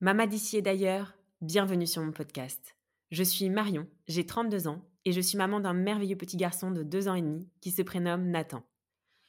Mama d'ici et d'ailleurs, bienvenue sur mon podcast. Je suis Marion, j'ai 32 ans et je suis maman d'un merveilleux petit garçon de 2 ans et demi qui se prénomme Nathan.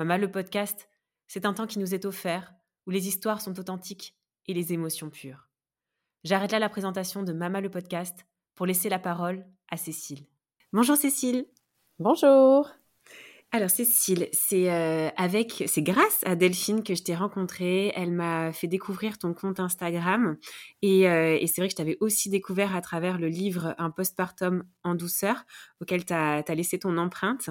Mama le podcast, c'est un temps qui nous est offert où les histoires sont authentiques et les émotions pures. J'arrête là la présentation de Mama le podcast pour laisser la parole à Cécile. Bonjour Cécile. Bonjour. Alors Cécile, c'est euh, avec, c'est grâce à Delphine que je t'ai rencontrée. Elle m'a fait découvrir ton compte Instagram et, euh, c'est vrai que je t'avais aussi découvert à travers le livre Un postpartum en douceur auquel tu as, laissé ton empreinte.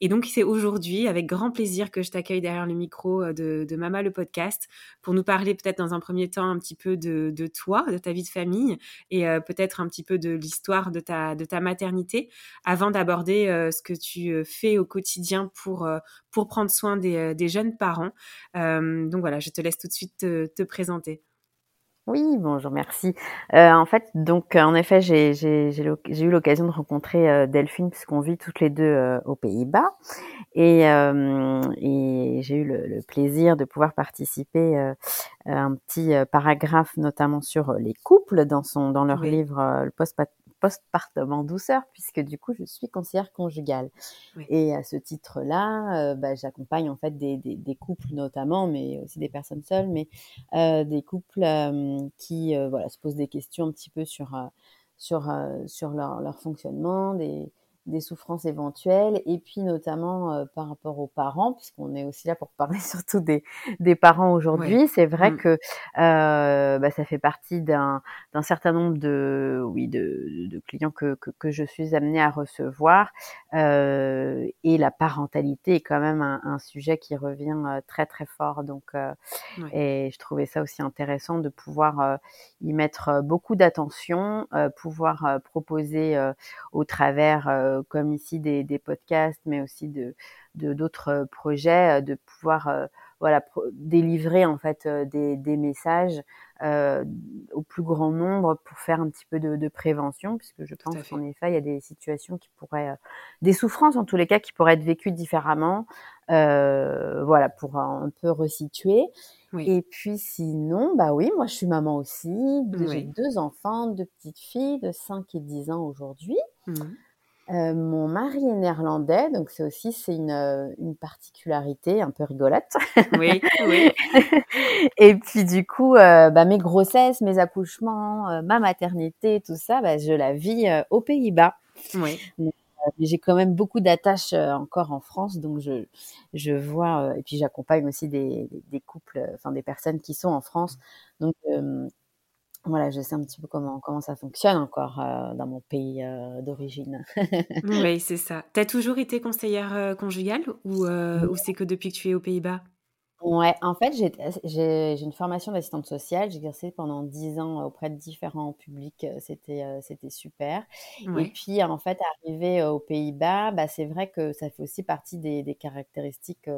Et donc c'est aujourd'hui avec grand plaisir que je t'accueille derrière le micro euh, de, Mama le podcast pour nous parler peut-être dans un premier temps un petit peu de, toi, de ta vie de famille et peut-être un petit peu de l'histoire de ta maternité avant d'aborder ce que tu fais au quotidien pour, euh, pour prendre soin des, euh, des jeunes parents. Euh, donc voilà, je te laisse tout de suite te, te présenter. Oui, bonjour, merci. Euh, en fait, donc en effet, j'ai eu l'occasion de rencontrer euh, Delphine puisqu'on vit toutes les deux euh, aux Pays-Bas et, et j'ai eu le, le, plaisir de pouvoir participer à un petit paragraphe notamment sur les couples dans son dans leur livre le post postpartum en douceur, puisque du coup, je suis conseillère conjugale. Et à ce titre-là, euh, bah, j'accompagne en fait des, des, des, couples notamment, mais aussi des personnes seules, mais euh, des couples euh, qui voilà, se posent des questions un petit peu sur, sur, sur leur, leur fonctionnement, des, des souffrances éventuelles et puis notamment euh, par rapport aux parents puisqu'on est aussi là pour parler surtout des, des parents aujourd'hui. C'est vrai mmh. que euh, bah, ça fait partie d'un certain nombre de oui de, de clients que, que, que, je suis amenée à recevoir. Euh, et la parentalité est quand même un, un sujet qui revient très très fort. Donc et je trouvais ça aussi intéressant de pouvoir y mettre beaucoup d'attention pouvoir proposer au travers comme ici des, des, podcasts, mais aussi de d'autres euh, projets, euh, de pouvoir euh, voilà délivrer en fait des, des messages euh, au plus grand nombre pour faire un petit peu de, de prévention, puisque je pense qu'en effet il y a des situations qui pourraient, des souffrances en tous les cas qui pourraient être vécues différemment, euh, voilà pour un peu resituer. Oui. Et puis sinon, bah oui, moi je suis maman aussi, oui. j'ai deux enfants, deux petites filles de 5 et 10 ans aujourd'hui. Mmh. Euh, mon mari est néerlandais, donc c'est aussi c'est une, euh, une, particularité un peu rigolote. Oui, oui. et puis du coup, euh, bah, mes grossesses, mes accouchements, euh, ma maternité, tout ça, bah, je la vis aux Pays-Bas. Oui. J'ai quand même beaucoup d'attaches encore en France, donc je, je vois, et puis j'accompagne aussi des, des, couples, enfin des personnes qui sont en France. Donc voilà, je sais un petit peu comment, comment ça fonctionne encore euh, dans mon pays euh, d'origine. oui, c'est ça. Tu as toujours été conseillère euh, conjugale ou, ou c'est que depuis que tu es aux Pays-Bas? Ouais, en fait, j'ai une formation d'assistante sociale. J'ai exercé pendant dix ans auprès de différents publics. C'était c'était super. Ouais. Et puis, en fait, arrivé aux Pays-Bas, bah, c'est vrai que ça fait aussi partie des, des caractéristiques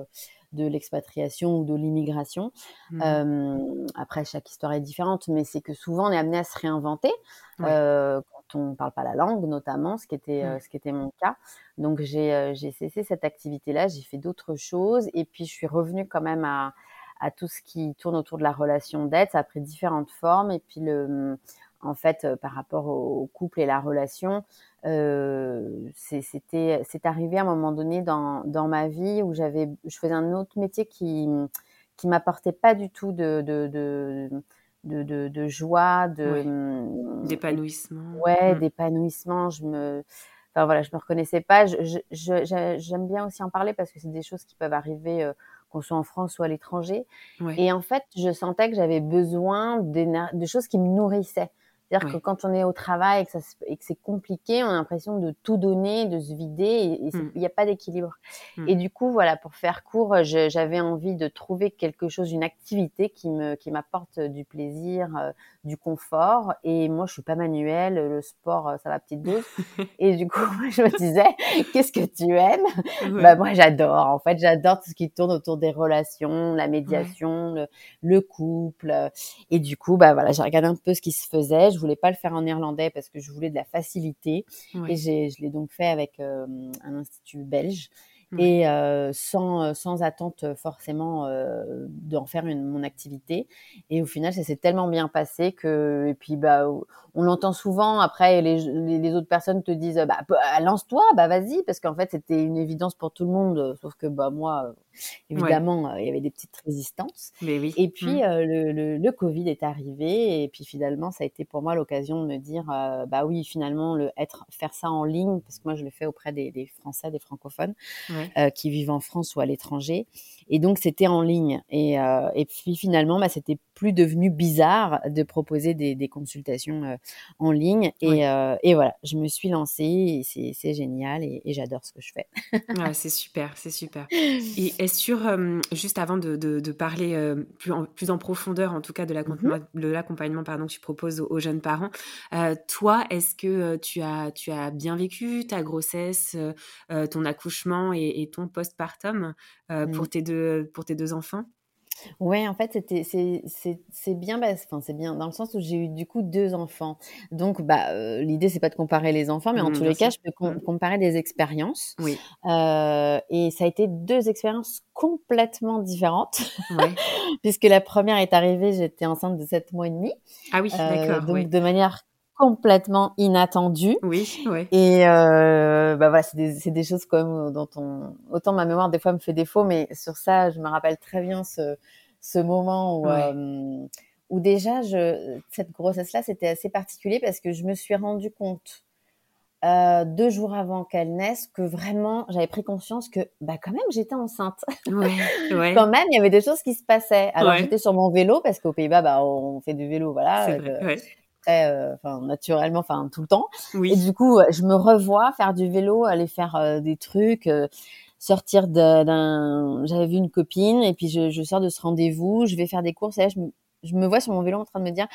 de l'expatriation ou de l'immigration. Mmh. Euh, après, chaque histoire est différente, mais c'est que souvent on est amené à se réinventer ouais. euh, quand on ne parle pas la langue, notamment, ce qui était, mmh. euh, ce qui était mon cas. Donc j'ai cessé cette activité-là, j'ai fait d'autres choses, et puis je suis revenue quand même à, à tout ce qui tourne autour de la relation d'aide. Ça a pris différentes formes, et puis le en fait, euh, par rapport au, couple et la relation, euh, c'était c'est arrivé à un moment donné dans, dans ma vie où j'avais je faisais un autre métier qui qui m'apportait pas du tout de, de, de de, de, joie, de oui. d'épanouissement. Ouais, mmh. d'épanouissement. Je me, enfin voilà, je me reconnaissais pas. J'aime bien aussi en parler parce que c'est des choses qui peuvent arriver euh, qu'on soit en France ou à l'étranger. Et en fait, je sentais que j'avais besoin de choses qui me nourrissaient. C'est-à-dire que quand on est au travail et que, c'est compliqué, on a l'impression de tout donner, de se vider et il n'y mmh. a pas d'équilibre. Mmh. Et du coup, voilà, pour faire court, j'avais envie de trouver quelque chose, une activité qui me qui m'apporte du plaisir, euh, du confort. Et moi, je suis pas manuelle, le sport, euh, ça va petite dose. et du coup, je me disais, qu'est-ce que tu aimes? Bah moi, j'adore. En fait, j'adore tout ce qui tourne autour des relations, la médiation, le, le, couple. Et du coup, bah voilà, j'ai regardé un peu ce qui se faisait. Je voulais pas le faire en néerlandais parce que je voulais de la facilité. Et je l'ai donc fait avec euh, un institut belge et euh, sans, sans attente forcément euh, d'en faire une, mon activité. Et au final, ça s'est tellement bien passé que, et puis, bah, on l'entend souvent. Après, les, les, autres personnes te disent, bah, bah, lance-toi, bah, vas-y, parce qu'en fait, c'était une évidence pour tout le monde. Sauf que, bah, moi, évidemment, il y avait des petites résistances. Mais oui. Et puis, mmh. le, le, le, Covid est arrivé. Et puis, finalement, ça a été pour moi l'occasion de me dire, bah oui, finalement, le être, faire ça en ligne, parce que moi, je le fais auprès des, des Français, des francophones. Euh, qui vivent en France ou à l'étranger. Et donc, c'était en ligne. Et, euh, et puis, finalement, bah, c'était plus devenu bizarre de proposer des, des consultations euh, en ligne. Et, euh, et, voilà, je me suis lancée et c'est génial et, et j'adore ce que je fais. ouais, c'est super, c'est super. Et est-ce sur, euh, juste avant de, de, de parler plus, en, plus en profondeur, en tout cas, de mmh l'accompagnement pardon que tu proposes aux, jeunes parents, toi, est-ce que tu as, tu as bien vécu ta grossesse, ton accouchement et, et ton postpartum pour, tes deux, pour tes deux enfants? Ouais, en fait, c'était c'est bien, bah, enfin c'est bien dans le sens où j'ai eu du coup deux enfants. Donc, bah, euh, l'idée c'est pas de comparer les enfants, mais en mmh, tous les cas, je peux mmh. comparer des expériences. Oui. Euh, et ça a été deux expériences complètement différentes, puisque la première est arrivée, j'étais enceinte de sept mois et demi. Ah oui, euh, d'accord. Donc de manière complètement inattendu. Oui, oui. Et euh, bah voilà, c'est des, des, choses comme dont on autant ma mémoire des fois me fait défaut, mais sur ça, je me rappelle très bien ce, ce moment où, euh, où déjà je, cette grossesse-là, c'était assez particulier parce que je me suis rendu compte euh, deux jours avant qu'elle naisse que vraiment j'avais pris conscience que bah quand même j'étais enceinte. Ouais, ouais. quand même il y avait des choses qui se passaient. Alors j'étais sur mon vélo parce qu'aux Pays-Bas bah on fait du vélo voilà. Vrai, euh, enfin naturellement, enfin tout le temps. Et du coup, je me revois faire du vélo, aller faire euh, des trucs, euh, sortir d'un. J'avais vu une copine et puis je, je sors de ce rendez-vous, je vais faire des courses et là, je me, je me vois sur mon vélo en train de me dire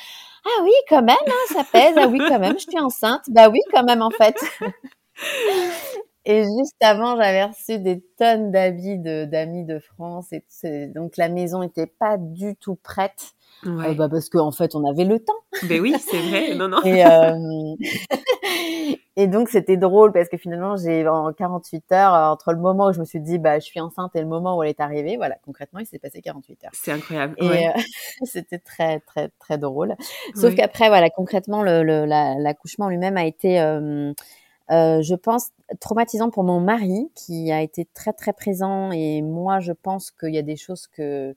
ah oui quand même hein, ça pèse ah oui quand même je suis enceinte bah oui quand même en fait et juste avant j'avais reçu des tonnes d'habits d'amis de, France et donc la maison était pas du tout prête Ouais. bah parce qu'en en fait, on avait le temps. Ben oui, c'est vrai. Non, non. Et, euh... et donc, c'était drôle parce que finalement, j'ai en 48 heures, entre le moment où je me suis dit, bah, je suis enceinte et le moment où elle est arrivée, voilà, concrètement, il s'est passé 48 heures. C'est incroyable. Et ouais. euh, c'était très, très, très drôle. Sauf qu'après, voilà, concrètement, l'accouchement le, la, lui-même a été, euh, euh, je pense, traumatisant pour mon mari qui a été très, très présent. Et moi, je pense qu'il y a des choses que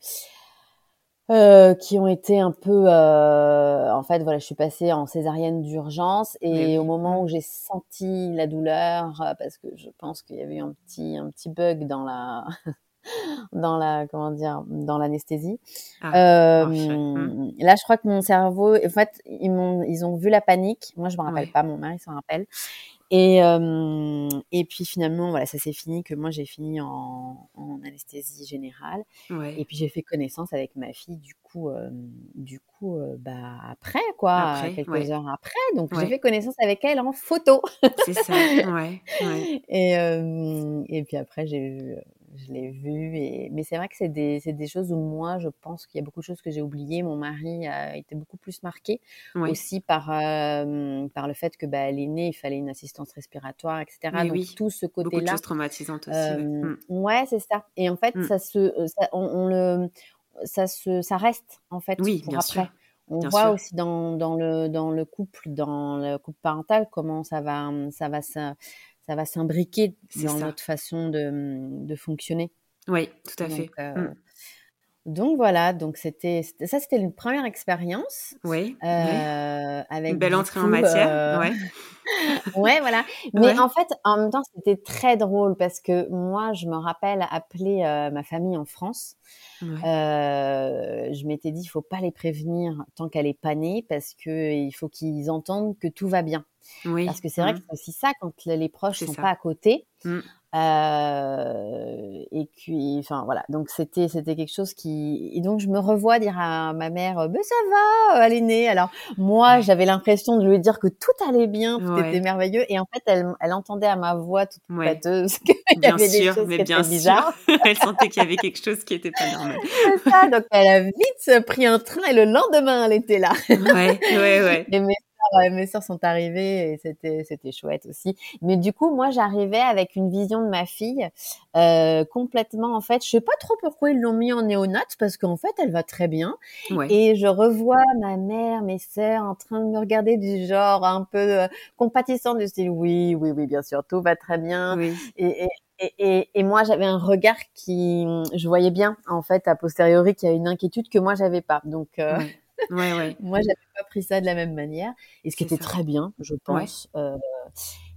euh, qui ont été un peu euh, en fait voilà je suis passée en césarienne d'urgence et au moment où j'ai senti la douleur euh, parce que je pense qu'il y avait eu un petit un petit bug dans la dans la comment dire dans l'anesthésie. Ah, euh, là je crois que mon cerveau en fait ils m'ont ils ont vu la panique. Moi je me rappelle pas mon mari s'en rappelle et, euh, et puis finalement, voilà, ça s'est fini que moi j'ai fini en, en, anesthésie générale. Ouais. Et puis j'ai fait connaissance avec ma fille du coup, euh, du coup, euh, bah après quoi, après, quelques ouais. heures après. Donc j'ai fait connaissance avec elle en photo. C'est ça, ouais. ouais. Et, et puis après j'ai vu je l'ai vu. Et... Mais c'est vrai que c'est des, des, choses où moi, je pense qu'il y a beaucoup de choses que j'ai oubliées. Mon mari a été beaucoup plus marqué oui. aussi par, euh, par le fait que bah, elle est née, il fallait une assistance respiratoire, etc. Mais Donc oui. tout ce côté-là. Beaucoup de choses traumatisantes aussi. Euh, mmh. ouais c'est ça. Et en fait, mmh. ça se, ça, on, on, le, ça, se, ça reste en fait oui, pour bien après. Sûr. On bien voit sûr. aussi dans, dans, le, dans le couple, dans le couple parental, comment ça va, ça va, ça, ça va s'imbriquer dans ça. notre façon de, de fonctionner. Oui, tout à Donc, fait. euh, mmh. Donc voilà, donc c'était ça, c'était une première expérience. Oui. Euh, avec une belle entrée en matière. Euh... Ouais. ouais, voilà. Mais en fait, en même temps, c'était très drôle parce que moi, je me rappelle appeler euh, ma famille en France. Euh, je m'étais dit, il faut pas les prévenir tant qu'elle est pas née parce que il faut qu'ils entendent que tout va bien. Oui. Parce que c'est vrai que Mmh. c'est aussi ça quand les proches sont ça. pas à côté. Mmh. Euh, et puis, enfin voilà, donc c'était c'était quelque chose qui et donc je me revois dire à ma mère, mais ça va, elle est née. Alors moi, Ouais. j'avais l'impression de lui dire que tout allait bien, tout Ouais. était merveilleux, et en fait, elle, elle entendait à ma voix toute Ouais. pâteuse qu'il y avait des sûr, choses mais qui bien étaient bizarres. Elle sentait qu'il y avait quelque chose qui était pas normal. C'est ça, donc elle a vite pris un train et le lendemain, elle était là. Ouais, ouais, ouais. Et mes sœurs sont arrivées et c'était c'était chouette aussi. Mais du coup, moi, j'arrivais avec une vision de ma fille euh, complètement. En fait, je sais pas trop pourquoi ils l'ont mis en néonate parce qu'en fait, elle va très bien. Ouais. Et je revois ma mère, mes sœurs en train de me regarder du genre un peu euh, compatissant du style oui, oui, oui, bien sûr, tout va très bien. Oui. Et, et, et, et, et moi, j'avais un regard qui, je voyais bien en fait a posteriori qu'il y a une inquiétude que moi j'avais pas. Donc euh, Ouais. Ouais, ouais. moi, j'avais pas pris ça de la même manière, et ce qui était ça. très bien, je pense. Euh,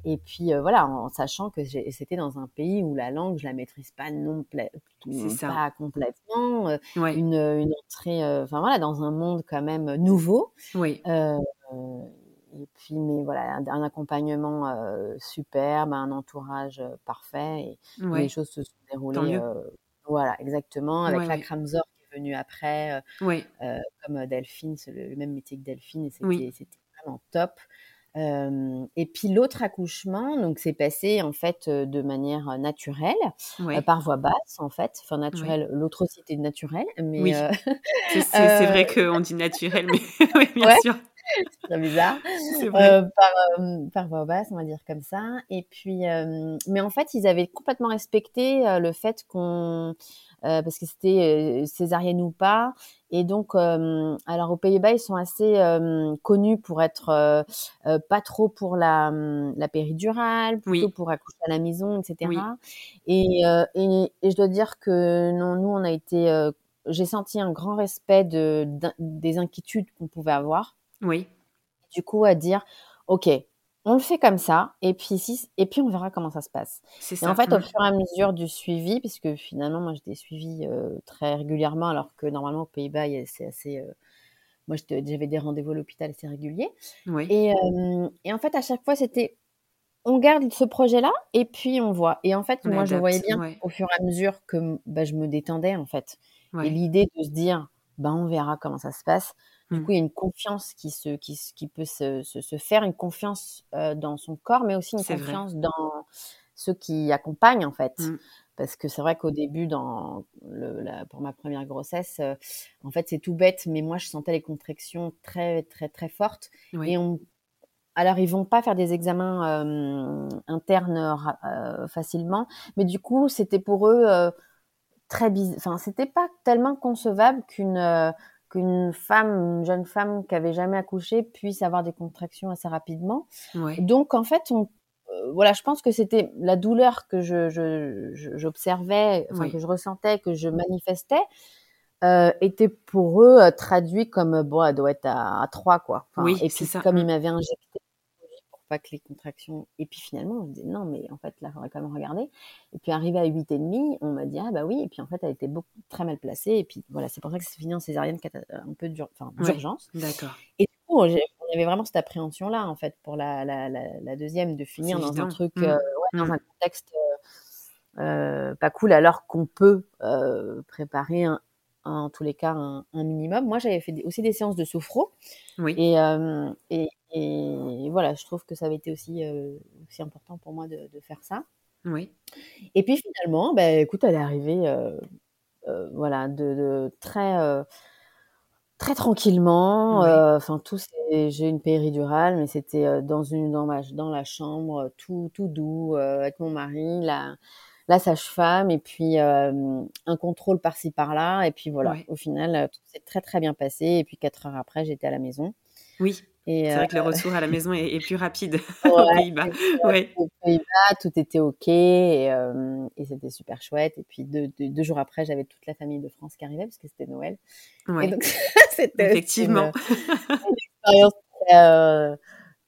et puis euh, voilà, en sachant que c'était dans un pays où la langue, je la maîtrise pas non ça. pas complètement, euh, Ouais. une, une entrée, enfin voilà, dans un monde quand même nouveau. Oui. Et puis, mais voilà, un, un accompagnement superbe, un entourage parfait, et les choses se sont déroulées, voilà, exactement, avec la ouais. Venue après. euh, Ouais. euh, comme Delphine, c'est le, le même métier que Delphine, et c'était Oui. vraiment top. Euh, et puis l'autre accouchement, donc c'est passé en fait euh, de manière naturelle, euh, par voie basse en fait, enfin naturelle. L'autre aussi était naturel, mais Oui. C'est vrai qu'on dit naturel, mais oui, bien ouais, sûr. c'est bizarre. Vrai. Par, par voie basse, on va dire comme ça. Et puis, mais en fait, ils avaient complètement respecté le fait qu'on, euh, parce que c'était euh, césarienne ou pas. Et donc, euh, alors aux Pays-Bas, ils sont assez connus pour être pas trop pour la, hum, la péridurale, plutôt Oui. pour accoucher à la maison, etc. Oui. Et, et, et je dois dire que non, nous, on a été, j'ai senti un grand respect de, des inquiétudes qu'on pouvait avoir Oui. du coup à dire ok on le fait comme ça et puis si et puis on verra comment ça se passe C'est et en fait au Mm. fur et à mesure du suivi puisque finalement moi j'étais suivie euh, très régulièrement alors que normalement aux Pays-Bas c'est assez euh, moi j'avais des rendez-vous à l'hôpital assez réguliers Oui. et, euh, et en fait à chaque fois c'était on garde ce projet-là et puis on voit et en fait On moi je voyais adapte. bien Ouais. au fur et à mesure que bah, je me détendais en fait et l'idée de se dire, ben, on verra comment ça se passe. Du Mm. coup, il y a une confiance qui, se, qui, peut se, se, se faire, une confiance euh, dans son corps, mais aussi une vrai. confiance dans ceux qui accompagnent, en fait. Mm. Parce que c'est vrai qu'au début, dans le, la, pour ma première grossesse, euh, en fait, c'est tout bête, mais moi, je sentais les contractions très, très, très fortes. Oui. Et on, alors, ils vont pas faire des examens euh, internes facilement, mais du coup, c'était pour eux très bizarre. Enfin, c'était pas tellement concevable qu'une qu'une femme, une jeune femme qui avait jamais accouché, puisse avoir des contractions assez rapidement. Ouais. Donc, en fait, on, euh, voilà, je pense que c'était la douleur que je, je, je- j'observais, Oui. que je ressentais, que je manifestais, euh, était pour eux euh, traduit comme bon, elle doit être à, à 3 quoi. Enfin, Oui, et c'est puis ça. comme Mm. ils m'avaient injecté pas que les contractions. Et puis finalement, on se dit non, mais en fait là, il faudrait quand même regarder. Et puis arrivé à 8 et demi, on m'a dit ah bah oui. Et puis en fait, elle était beaucoup très mal placée. Et puis voilà, c'est pour ça que c'est fini en césarienne un peu Ouais. d'urgence. D'accord. Et du coup, on avait vraiment cette appréhension-là, en fait, pour la, la, la, la deuxième, de finir dans un truc, Mm. euh, ouais, dans Mm. un contexte euh, euh, pas cool, alors qu'on peut euh, préparer, un- en tous les cas, un, un minimum. Moi, j'avais fait aussi des séances de sophro, Oui. et, euh, et, et voilà, je trouve que ça avait été aussi, euh, aussi important pour moi de, de faire ça. Oui. Et puis finalement, bah, écoute, elle est arrivée, euh, voilà, de, de très, très tranquillement. Enfin, tout, j'ai une péridurale, mais c'était dans une, dans ma, dans la chambre, tout, tout doux, avec mon mari, la, la sage-femme, et puis euh, un contrôle par-ci par-là, et puis voilà. Ouais. Au final, euh, tout s'est très très bien passé. Et puis quatre heures après, j'étais à la maison. Oui. c'est vrai que le retour à la maison est, plus rapide aux Pays-Bas. Ouais. Aux Pays-Bas, tout était OK et, c'était super chouette. Et puis deux, jours après, j'avais toute la famille de France qui arrivait parce que c'était Noël. Ouais. donc, c'était effectivement une, expérience très,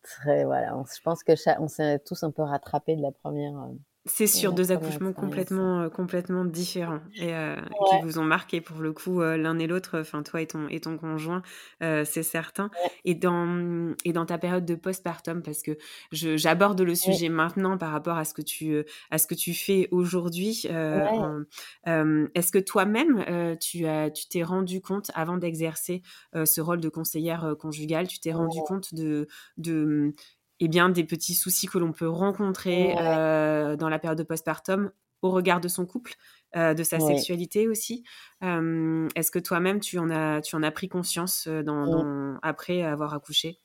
très, voilà. je pense que on s'est tous un peu rattrapés de la première c'est sur deux accouchements complètement, euh, complètement différents et euh, qui vous ont marqué pour le coup euh, l'un et l'autre, enfin toi et ton, et ton conjoint, c'est certain. Et, dans, et dans ta période de postpartum, parce que j'aborde le sujet maintenant par rapport à ce que tu, à ce que tu fais aujourd'hui, est-ce que toi-même, tu as, tu t'es rendu compte avant d'exercer ce rôle de conseillère conjugale, tu t'es rendu compte de, de eh bien, des petits soucis que l'on peut rencontrer euh, dans la période de postpartum au regard de son couple, euh, de sa sexualité aussi. Euh, est-ce que toi-même, tu, en as, tu en as pris conscience dans, après avoir accouché?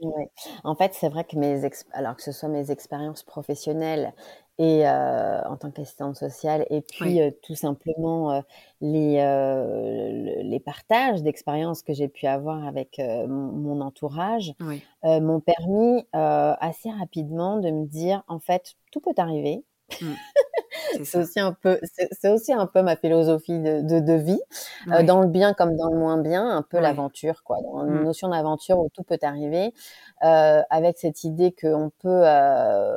Ouais. En fait, c'est vrai que mes alors que ce soit mes expériences professionnelles et euh, en tant qu'assistante sociale et puis euh, tout simplement euh, les les partages d'expériences que j'ai pu avoir avec mon entourage m'ont permis assez rapidement de me dire en fait tout peut arriver. Mmh. c'est aussi un peu c'est aussi un peu ma philosophie de, de, vie dans le bien comme dans le moins bien un peu l'aventure quoi dans une mmh. notion d'aventure où tout peut arriver avec cette idée qu'on peut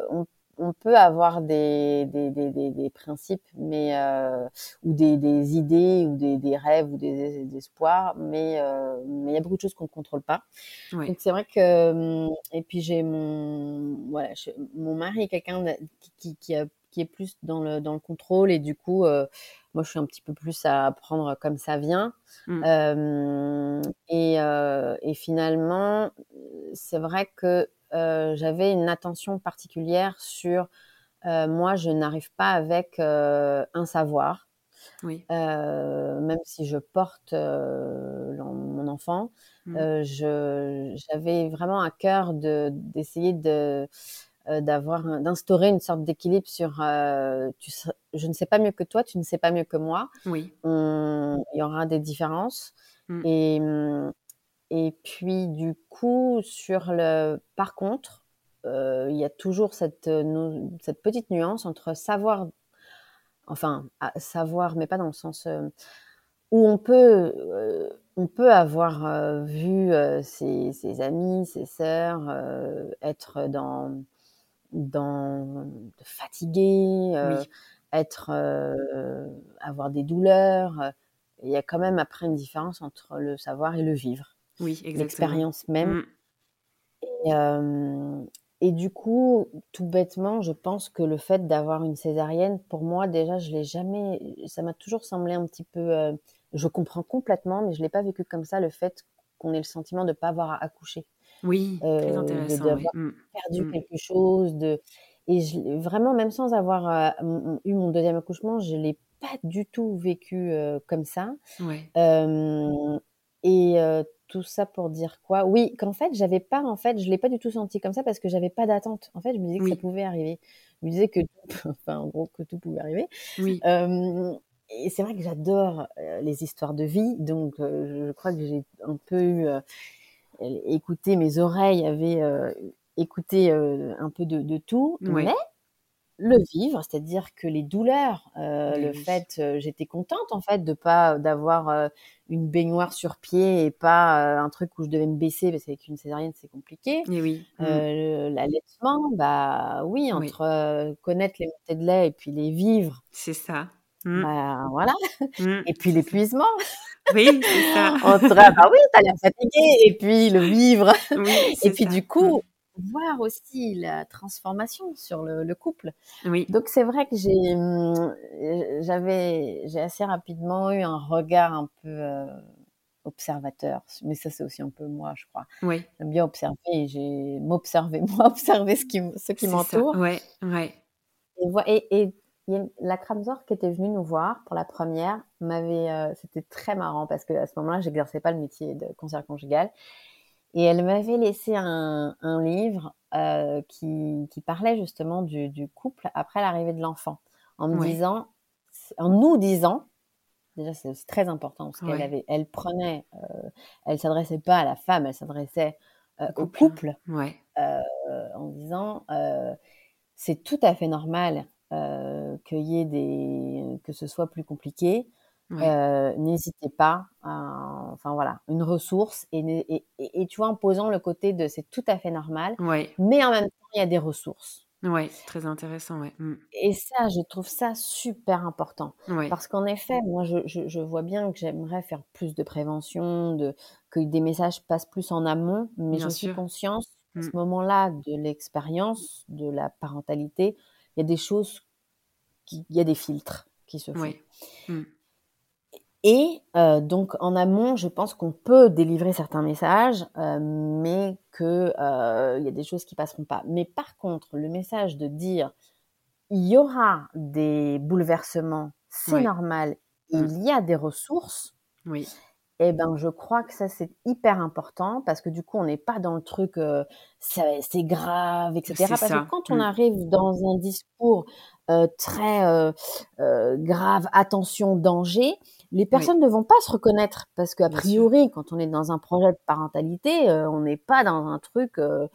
on on peut avoir des, des, des, des, principes, mais euh, ou des, des idées ou des, des rêves ou des, espoirs, mais euh, mais il y a beaucoup de choses qu'on ne contrôle pas. Donc c'est vrai que hum, et puis j'ai mon voilà mon mari est quelqu'un qui, qui, qui, est plus dans le dans le contrôle et du coup euh, moi je suis un petit peu plus à prendre comme ça vient. Mmh. et, et finalement c'est vrai que j'avais une attention particulière sur euh, moi, je n'arrive pas avec euh, un savoir. Oui. même si je porte mon enfant, mmh. j'avais vraiment à cœur d'essayer de, d'avoir d'instaurer une sorte d'équilibre sur tu, je ne sais pas mieux que toi, tu ne sais pas mieux que moi. Oui. il y aura des différences. Mmh. Et, mmh, et puis du coup, sur le, par contre, euh, il y a toujours cette, euh, cette petite nuance entre savoir, enfin savoir, mais pas dans le sens euh, où on peut, on peut avoir vu ses, ses, amis, ses sœurs être dans, dans fatigués, être, avoir des douleurs. Il y a quand même après une différence entre le savoir et le vivre. Oui, L'expérience même. Mmh. Et, du coup, tout bêtement, je pense que le fait d'avoir une césarienne, pour moi, déjà, je l'ai jamais. Ça m'a toujours semblé un petit peu. je comprends complètement, mais je l'ai pas vécu comme ça, le fait qu'on ait le sentiment de ne pas avoir accouché. Oui, très intéressant. D'avoir mmh. perdu mmh. quelque chose. De... Et vraiment, même sans avoir eu mon deuxième accouchement, je l'ai pas du tout vécu comme ça. Ouais. et tout ça pour dire quoi? Oui, qu'en fait, j'avais pas, en fait, je l'ai pas du tout senti comme ça parce que j'avais pas d'attente. En fait, je me disais que ça pouvait arriver. Je me disais que, enfin, en gros, que tout pouvait arriver. Oui. et c'est vrai que j'adore les histoires de vie, donc je crois que j'ai un peu eu, écouté, mes oreilles avaient écouté un peu de, tout, mais le vivre, c'est-à-dire que les douleurs, euh, le fait, euh, j'étais contente en fait de pas d'avoir euh, une baignoire sur pied et pas un truc où je devais me baisser parce qu'avec une césarienne c'est compliqué. Et oui. Mmh. L'allaitement, bah oui, entre connaître les montées de lait et puis les vivre. C'est ça. Mmh. Bah voilà. Mmh. Et puis l'épuisement. Oui, c'est ça. entre bah oui, t'as l'air fatigué et puis le vivre. Oui, et puis du coup voir aussi la transformation sur le, couple. Oui. Donc c'est vrai que j'ai, hum, j'avais, j'ai assez rapidement eu un regard un peu euh, observateur, mais ça c'est aussi un peu moi, je crois. Oui. J'aime bien observer, j'ai m'observer moi, observer ce qui, ce qui m'entoure. Ouais, ouais. Et, et, la Kramzor qui était venue nous voir pour la première m'avait, euh, c'était très marrant parce que à ce moment-là, j'exerçais pas le métier de conseillère conjugale et elle m'avait laissé un, un livre euh, qui, qui, parlait justement du, du couple après l'arrivée de l'enfant, en me disant, en nous disant, déjà c'est très important parce qu'elle avait, elle prenait, euh, elle s'adressait pas à la femme, elle s'adressait au couple, ouais. en disant c'est tout à fait normal qu'il y ait des que ce soit plus compliqué. N'hésitez pas, à, enfin voilà, une ressource et, et, et, tu vois en posant le côté de c'est tout à fait normal, mais en même temps il y a des ressources. Ouais, très intéressant, ouais. Mmh. Et ça, je trouve ça super important. Parce qu'en effet, moi, je, je, je, vois bien que j'aimerais faire plus de prévention, de, que des messages passent plus en amont, mais je suis consciente, à ce mmh. moment-là de l'expérience, de la parentalité, il y a des choses, il y a des filtres qui se font. Oui. Mmh. Et euh, donc en amont, je pense qu'on peut délivrer certains messages, euh, mais qu'il euh, y a des choses qui passeront pas. Mais par contre, le message de dire il y aura des bouleversements, c'est normal, mmh. il y a des ressources. Oui. Eh ben, je crois que ça c'est hyper important parce que du coup, on n'est pas dans le truc c'est grave, etc. Parce que quand on mmh. arrive dans un discours très grave, attention, danger, les personnes ne vont pas se reconnaître parce qu'a priori, quand on est dans un projet de parentalité, euh, on n'est pas dans un truc euh,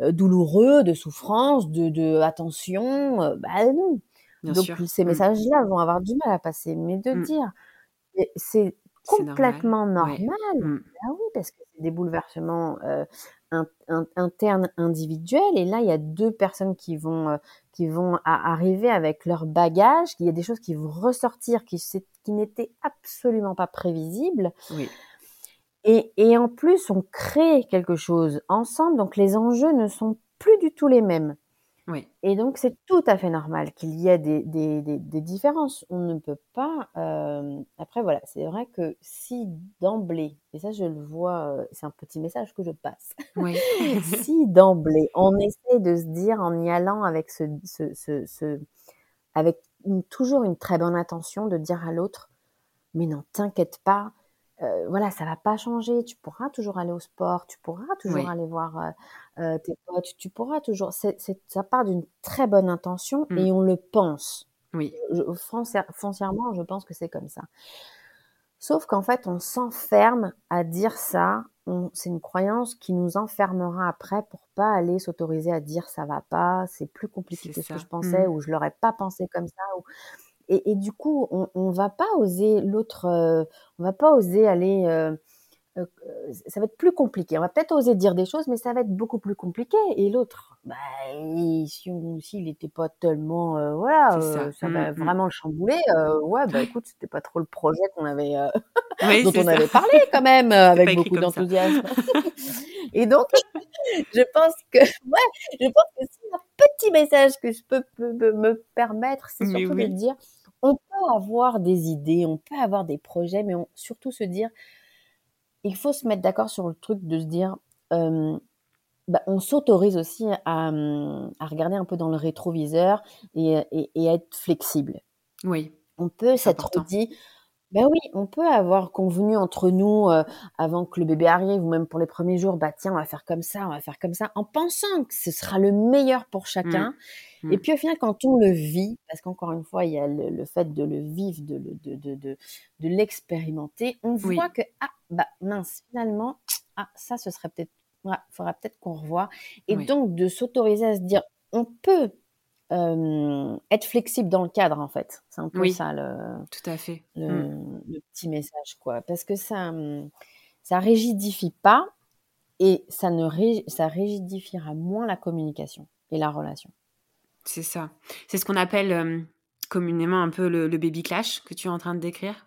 euh, douloureux, de souffrance, de, de attention. bah non. Donc ces mmh. messages-là vont avoir du mal à passer. Mais de mmh. dire, c'est complètement normal. Mmh. Ah oui, parce que c'est des bouleversements internes individuels. Et là, il y a deux personnes qui vont qui vont arriver avec leur bagage. Il y a des choses qui vont ressortir qui qui n'était absolument pas prévisible. Oui. Et, et, en plus, on crée quelque chose ensemble, donc les enjeux ne sont plus du tout les mêmes. Oui. Et donc, c'est tout à fait normal qu'il y ait des, des, des, différences. On ne peut pas. Euh... Après, voilà, c'est vrai que si d'emblée, et ça, je le vois, euh, c'est un petit message que je passe. Oui. si d'emblée, on essaie de se dire en y allant avec ce, ce, ce, ce avec toujours une très bonne intention de dire à l'autre, mais non, t'inquiète pas, euh, voilà, ça va pas changer. Tu pourras toujours aller au sport, tu pourras toujours aller voir euh, euh, tes potes, tu pourras toujours. C'est, ça part d'une très bonne intention et mmh. on le pense. Oui. foncièrement, je pense que c'est comme ça. Sauf qu'en fait, on s'enferme à dire ça. c'est une croyance qui nous enfermera après pour pas aller s'autoriser à dire ça va pas, c'est plus compliqué que ce que je pensais, mmh. ou je l'aurais pas pensé comme ça. Ou... Et, et, du coup, on, on va pas oser l'autre, euh, on va pas oser aller euh, euh, ça va être plus compliqué. On va peut-être oser dire des choses, mais ça va être beaucoup plus compliqué. Et l'autre, bah, si s'il n'était pas tellement, euh, voilà, euh, ça, va mmh, mmh. vraiment le chambouler. ouais, bah écoute, c'était pas trop le projet qu'on avait, dont on avait parlé quand même, avec beaucoup d'enthousiasme. et donc, je pense que, ouais, je pense que c'est un petit message que je peux, me permettre, c'est surtout de dire, on peut avoir des idées, on peut avoir des projets, mais on, surtout se dire, il faut se mettre d'accord sur le truc de se dire, bah, on s'autorise aussi à, regarder un peu dans le rétroviseur et, à être flexible. Oui. On peut s'être dit, ben oui, on peut avoir convenu entre nous avant que le bébé arrive ou même pour les premiers jours, bah tiens, on va faire comme ça, on va faire comme ça, en pensant que ce sera le meilleur pour chacun. Mmh. Et mmh. puis au final, quand on le vit, parce qu'encore une fois, il y a le, fait de le vivre, de, de, de, de, l'expérimenter, on voit que, ah, bah mince, finalement, ah, ça, ce serait peut-être, il faudra peut-être qu'on revoie. Et donc, de s'autoriser à se dire, on peut être flexible dans le cadre, en fait. C'est un peu ça le, tout à fait. Le, mmh. le, petit message, quoi. Parce que ça, ça rigidifie pas et ça ne ça rigidifiera moins la communication et la relation. C'est ça. C'est ce qu'on appelle communément un peu le, baby clash que tu es en train de décrire?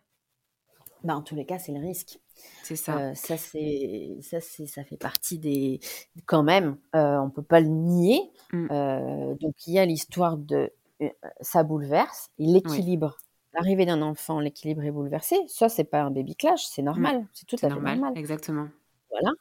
Bah, en tous les cas, c'est le risque. C'est ça. Euh, ça, c'est, ça, c'est, ça fait partie des. Quand même, euh, on peut pas le nier. Mmh. Euh, donc, il y a l'histoire de. Ça bouleverse. L'équilibre. L'arrivée d'un enfant, l'équilibre est bouleversé. Ça, c'est pas un baby clash, c'est normal. C'est tout à fait normal. normal. Exactement. Voilà.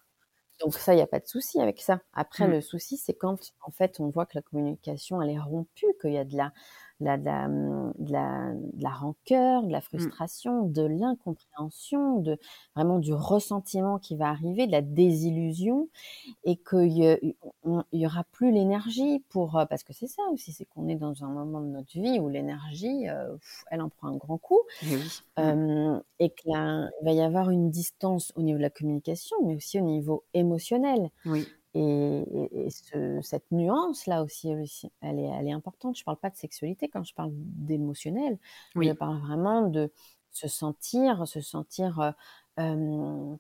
Donc ça, il n'y a pas de souci avec ça. Après, mmh. le souci, c'est quand, en fait, on voit que la communication, elle est rompue, qu'il y a de la, la, de, la, de, la, de la rancœur, de la frustration, de l'incompréhension, de vraiment du ressentiment qui va arriver, de la désillusion, et qu'il y, y, aura plus l'énergie pour, parce que c'est ça aussi, c'est qu'on est dans un moment de notre vie où l'énergie, elle en prend un grand coup, et, oui. euh, et qu'il va y avoir une distance au niveau de la communication, mais aussi au niveau émotionnel. Oui. Et, et, ce, cette nuance-là aussi, elle est, elle est importante. Je ne parle pas de sexualité quand je parle d'émotionnel. Oui. Je parle vraiment de se sentir, se sentir. Euh, euh,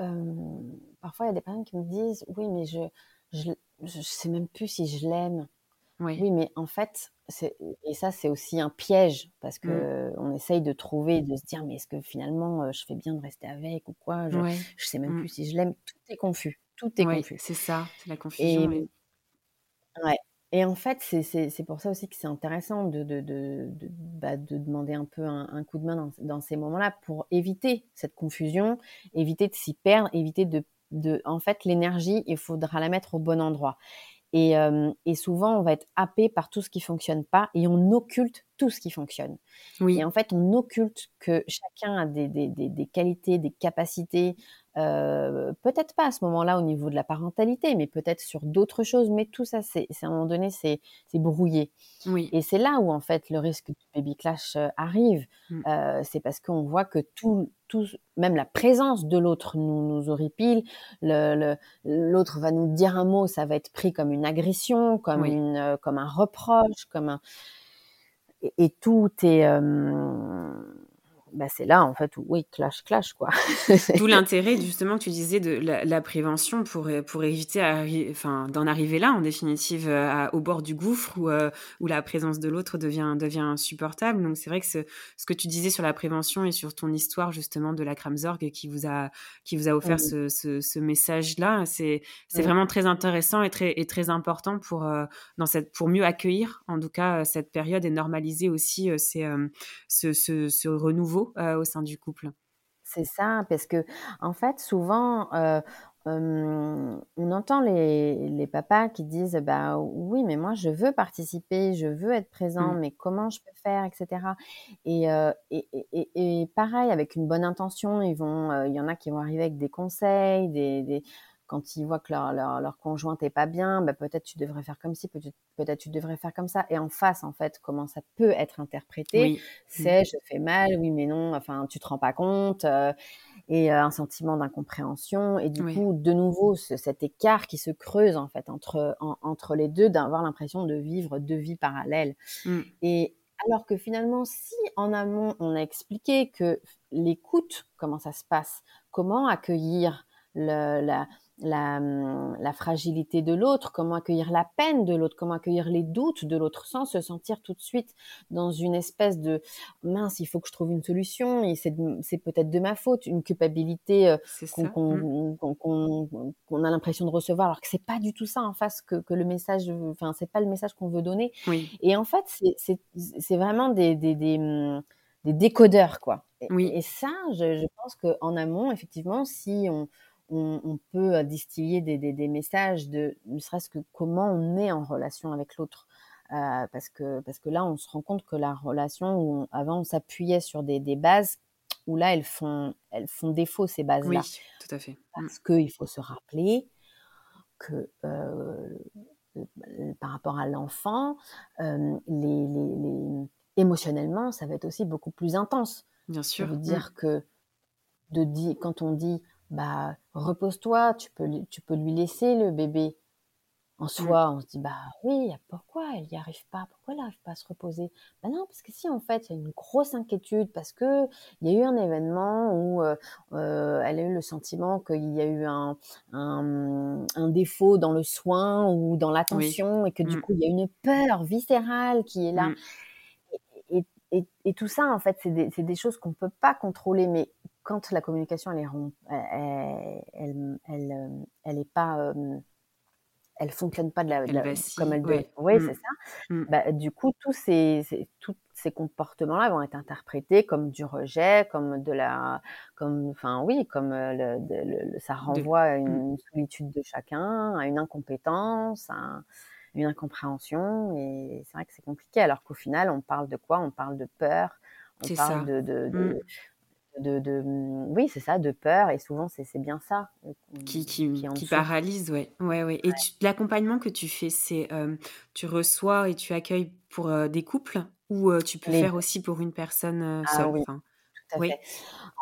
euh, parfois, il y a des personnes qui me disent Oui, mais je ne je, je sais même plus si je l'aime. Oui. oui. mais en fait, et ça, c'est aussi un piège parce que Mmh. on essaye de trouver, de se dire, mais est-ce que finalement, je fais bien de rester avec ou quoi? Je ne Ouais. sais même Mmh. plus si je l'aime. Tout est confus. Tout est Oui, confus. c'est ça, c'est la Et, confusion. oui. ouais. Et en fait, c'est- pour ça aussi que c'est intéressant de, de, de, de, bah, de demander un peu un, un coup de main dans, dans ces moments-là pour éviter cette confusion, éviter de s'y perdre, éviter de, de... En fait, l'énergie, il faudra la mettre au bon endroit. Et, euh, et souvent, on va être happé par tout ce qui fonctionne pas et on occulte tout ce qui fonctionne. Oui. Et en fait, on occulte que chacun a des, des, des, des qualités, des capacités, euh, peut-être pas à ce moment-là au niveau de la parentalité, mais peut-être sur d'autres choses. Mais tout ça, c'est à un moment donné, c'est brouillé. Oui. Et c'est là où en fait le risque du baby clash euh, arrive. Mm. Euh, c'est parce qu'on voit que tout, tout, même la présence de l'autre nous, nous horripile. L'autre va nous dire un mot, ça va être pris comme une agression, comme, Oui. une, euh, comme un reproche, comme un et, et tout est euh, bah c'est là en fait où oui clash clash quoi D'où l'intérêt justement que tu disais de la, la prévention pour, pour éviter arri- enfin, d'en arriver là en définitive euh, au bord du gouffre où, euh, où la présence de l'autre devient, devient insupportable. Donc c'est vrai que ce, ce que tu disais sur la prévention et sur ton histoire justement de la Kramzorg qui vous a, qui vous a offert Oui. ce, ce, ce message-là, c'est c'est Oui. vraiment très intéressant et très, et très important pour, euh, dans cette, pour mieux accueillir en tout cas euh, cette période et normaliser aussi euh, ces, euh, ce, ce, ce renouveau euh, au sein du couple. c'est ça parce que en fait souvent euh, on entend les, les papas qui disent bah oui mais moi je veux participer je veux être présent Mm. mais comment je peux faire etc et, euh, et, et, et pareil avec une bonne intention ils vont euh, il y en a qui vont arriver avec des conseils des, des quand ils voient que leur, leur, leur conjointe est pas bien, bah peut-être tu devrais faire comme ci, peut-être tu devrais faire comme ça. Et en face, en fait, comment ça peut être interprété, Oui. c'est je fais mal, oui mais non, enfin tu te rends pas compte, euh, et euh, un sentiment d'incompréhension. Et du Oui. coup, de nouveau, ce- cet écart qui se creuse en fait entre, en- entre les deux, d'avoir l'impression de vivre deux vies parallèles. Mm. Et alors que finalement, si en amont, on a expliqué que l'écoute, comment ça se passe, comment accueillir le, la, la, hum, la fragilité de l'autre, comment accueillir la peine de l'autre, comment accueillir les doutes de l'autre sans se sentir tout de suite dans une espèce de mince, il faut que je trouve une solution et c'est peut-être de ma faute, une culpabilité euh, C'est qu'on ça. qu'on- qu'on- qu'on- qu'on a l'impression de recevoir alors que c'est pas du tout ça en face que, que le message, enfin c'est pas le message qu'on veut donner. Oui. Et en fait, c'est- c'est c'est vraiment des, des, des, hum, des décodeurs, quoi. Et, Oui. et ça, je, je pense qu'en amont, effectivement, si on, on, on peut euh, distiller des, des, des messages de ne serait-ce que comment on est en relation avec l'autre. Euh, parce, que, parce que là, on se rend compte que la relation, où on- avant, on s'appuyait sur des, des bases, où là, elles font, elles font défaut, ces Oui, bases-là. tout à fait. Mm. Parce qu'il faut se rappeler que euh, par rapport à l'enfant, euh, les, les, les- émotionnellement, ça va être aussi beaucoup plus intense. Bien Ça sûr. veut Mm. dire que de dire, quand on dit bah repose-toi, tu peux, lui- tu peux lui laisser le bébé. En soi, on se dit bah oui, pourquoi elle n'y arrive pas? Pourquoi elle n'arrive pas à se reposer? Bah non, parce que si en fait il y a une grosse inquiétude parce que il y a eu un événement où euh, euh, elle a eu le sentiment qu'il y a eu un, un, un défaut dans le soin ou dans l'attention et que du Mm. coup il y a une peur viscérale qui est là. Mm. Et, et, et tout ça, en fait, c'est des, c'est des choses qu'on ne peut pas contrôler, mais quand la communication, elle est romp- elle, elle, elle, euh, elle est pas, euh, elle fonctionne pas de la, de la- vacille, comme elle doit. Oui, Mm. c'est ça. Mm. Bah, du coup, tous ces, ces- tous ces comportements-là vont être interprétés comme du rejet, comme de la, comme, enfin oui, comme euh, le, de- le- le- ça renvoie à une, Mm. solitude de chacun, à une incompétence, à un- une incompréhension et c'est vrai que c'est compliqué. Alors qu'au final, on parle de quoi? On parle de peur, on parle de, de. De, de, mmh, oui, c'est ça, de peur et souvent c'est bien ça euh, Qui qui, qui paralyse, ouais. Ouais, ouais et l'accompagnement que tu fais, c'est, hem, tu reçois et tu accueilles pour, heu, des couples ou, tu peux Les faire 2. aussi pour une personne, Ah seule? oui, Enfin oui? fait.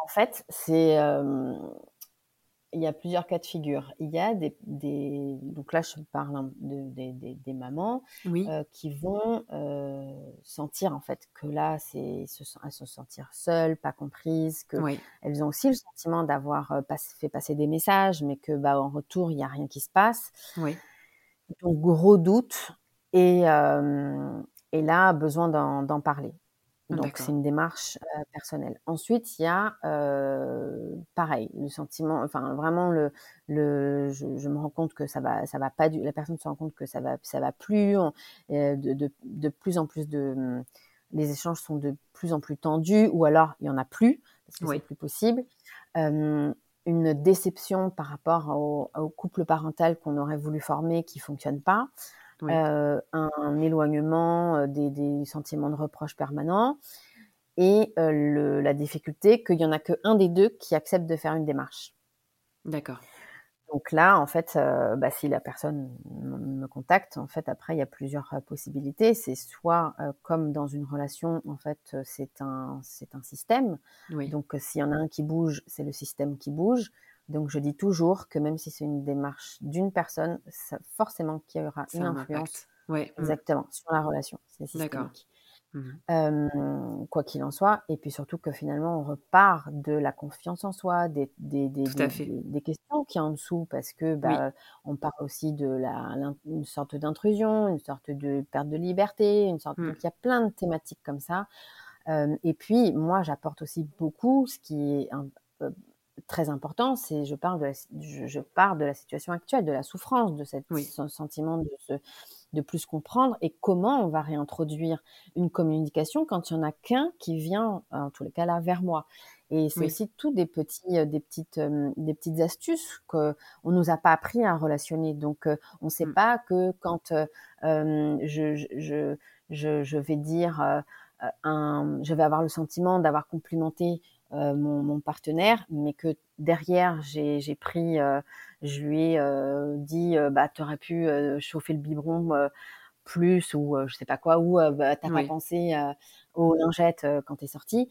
En fait, c'est, il y a plusieurs cas de figure. Il y a des des donc là, je parle de des des des mamans, Oui. heu, qui vont, heu, sentir en fait que là, c'est se elles se sentir seules, pas comprises, Ouais. qu'elles ont aussi le sentiment d'avoir, pass fait passer des messages, mais que, bah, en retour, il y a rien qui se passe. Oui. Donc gros doute et et là, besoin d'en parler. Donc c'est une démarche, personnelle. Ensuite, il y a, heu, pareil, le sentiment enfin vraiment le le je je me rends compte que ça va ça va pas du la personne se rend compte que ça va ça va plus, on de de de plus en plus de, mmh, les échanges sont de plus en plus tendus ou alors il y en a plus parce que c'est plus possible. Une déception par rapport au au couple parental qu'on aurait voulu former qui fonctionne pas. Oui. Heu, un un éloignement, des des sentiments de reproche permanents et le la difficulté qu'il y en a qu'1 des 2 qui accepte de faire une démarche. D'accord. Donc là, en fait, bah, si la personne me contacte, en fait, après, il y a plusieurs, possibilités. C'est soit, comme dans une relation, en fait, c'est un c'est un système. Oui. Donc, s'il y en a un qui bouge, c'est le système qui bouge. Donc je dis toujours que même si c'est une démarche d'une personne, ça forcément qu'il y aura Ça une influence. Mmh. exactement, sur la relation. C'est D'accord. systémique. Mmh mh. Hem, quoi qu'il en soit et puis surtout que finalement on repart de la confiance en soi, des des des des questions qu'il y a en dessous parce que, Oui. bah, on parle aussi de la une sorte d'intrusion, une sorte de perte de liberté, une sorte Mmh. donc il y a plein de thématiques comme ça. Hem et puis moi j'apporte aussi beaucoup, ce qui est un heu, très important, c'est je parle de la je je pars de la situation actuelle, de la souffrance, de cet Oui. ce sentiment de se de plus comprendre et comment on va réintroduire une communication quand il y en a qu'1 qui vient, en tous les cas là, vers moi. Et c'est Oui. aussi tous des petits, heu, des petites, hem, des petites astuces qu'on nous a pas appris à relationner. Donc, heu, on sait Mmh. pas que quand, je je je vais dire, un je vais avoir le sentiment d'avoir complimenté, heu, mon mon partenaire, mais que derrière j'ai j'ai pris, heu, je lui ai, heu, dit, heu: «Bah, tu aurais pu, heu, chauffer le biberon, heu, plus» ou, je sais pas quoi ou, bah: «Tu as pas pensé, aux lingettes, quand tu es sorti».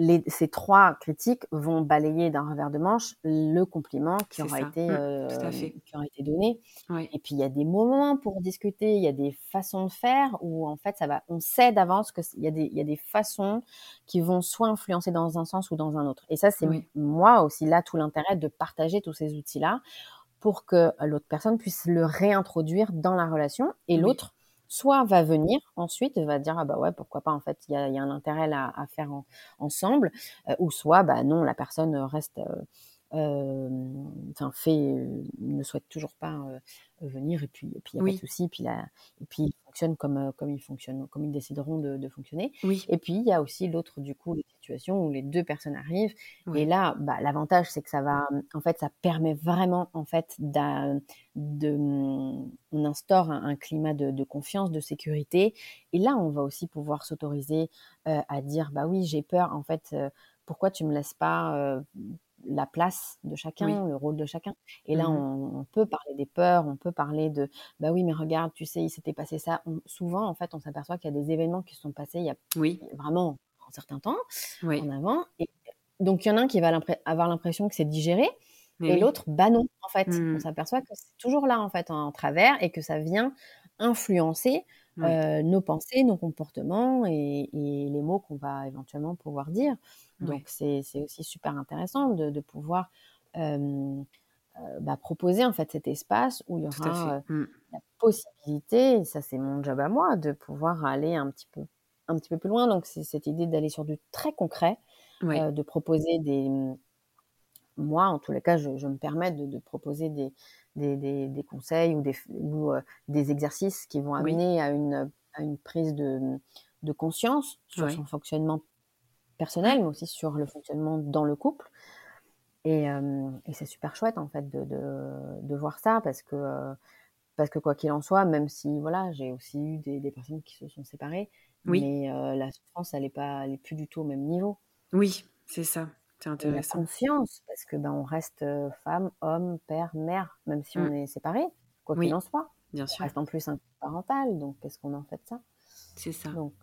Les ces 3 critiques vont balayer d'un revers de manche le compliment qui aura ça. été, Mmh. Fait. qui aura été donné. Oui. Et puis il y a des moments pour discuter, il y a des façons de faire où en fait ça va on sait d'avance que c il y a des il y a des façons qui vont soit influencer dans un sens ou dans un autre. Et ça, c'est Oui. moi aussi là tout l'intérêt de partager tous ces outils-là pour que l'autre personne puisse le réintroduire dans la relation et Oui. l'autre, soit va venir ensuite va dire: «Ah bah, ouais, pourquoi pas en fait, il y a y a un intérêt là à faire en ensemble», heu, ou soit, bah, non, la personne, reste, heu, hem, enfin fait, ne souhaite toujours pas, venir et puis et puis il y a pas de souci. Puis et puis il fonctionne comme, comme il fonctionne comme ils décideront de de fonctionner. Oui. Et puis il y a aussi l'autre du coup, les situations où les 2 personnes arrivent et là, bah, l'avantage c'est que ça va, en fait, ça permet vraiment en fait de, mmh, on instaure un un climat de de confiance, de sécurité et là, on va aussi pouvoir s'autoriser, à dire: «Bah, oui, j'ai peur en fait, pourquoi tu me laisses pas, la place de Oui. chacun, le rôle de chacun?» et là, Mmh mh. on on peut parler des peurs, on peut parler de: «Bah, oui, mais regarde, tu sais, il s'était passé ça». On souvent, en fait, on s'aperçoit qu'il y a des événements qui se sont passés il y a Oui. vraiment un certain temps en avant et donc il y en a un qui va avoir l'impression que c'est digéré Mais et l'autre, bah, non, en fait. On Mmh. s'aperçoit que c'est toujours là, en fait, en travers et que ça vient influencer, Heu, nos pensées, nos comportements et et les mots qu'on va éventuellement pouvoir dire. Donc c'est c'est aussi super intéressant de de pouvoir, heu, bah, proposer en fait cet espace où il y aura, heu, Mmh. la possibilité, et ça c'est mon job à moi, de pouvoir aller un petit peu un petit peu plus loin. Donc c'est cette idée d'aller sur du très concret, de proposer des, moi, en tous les cas, je je me permets de de proposer des des des des conseils ou des ou, des exercices qui vont Oui. amener à une, heu, à une prise de, de conscience sur son fonctionnement personnel, mais aussi sur le fonctionnement dans le couple. Et et c'est super chouette en fait de de de voir ça parce que, heu, parce que quoi qu'il en soit, même si voilà, j'ai aussi eu des, personnes qui se sont séparées, oui. mais euh, la souffrance, elle est pas, elle est plus du tout au même niveau. Oui, c'est ça. C'est intéressant. la confiance, parce que ben on reste femme, homme, père, mère, même si on mm. est séparés, quoi qu'il en soit. Bien sûr. On reste en plus un parental, donc qu'est-ce qu'on en fait de ça? C'est ça. Donc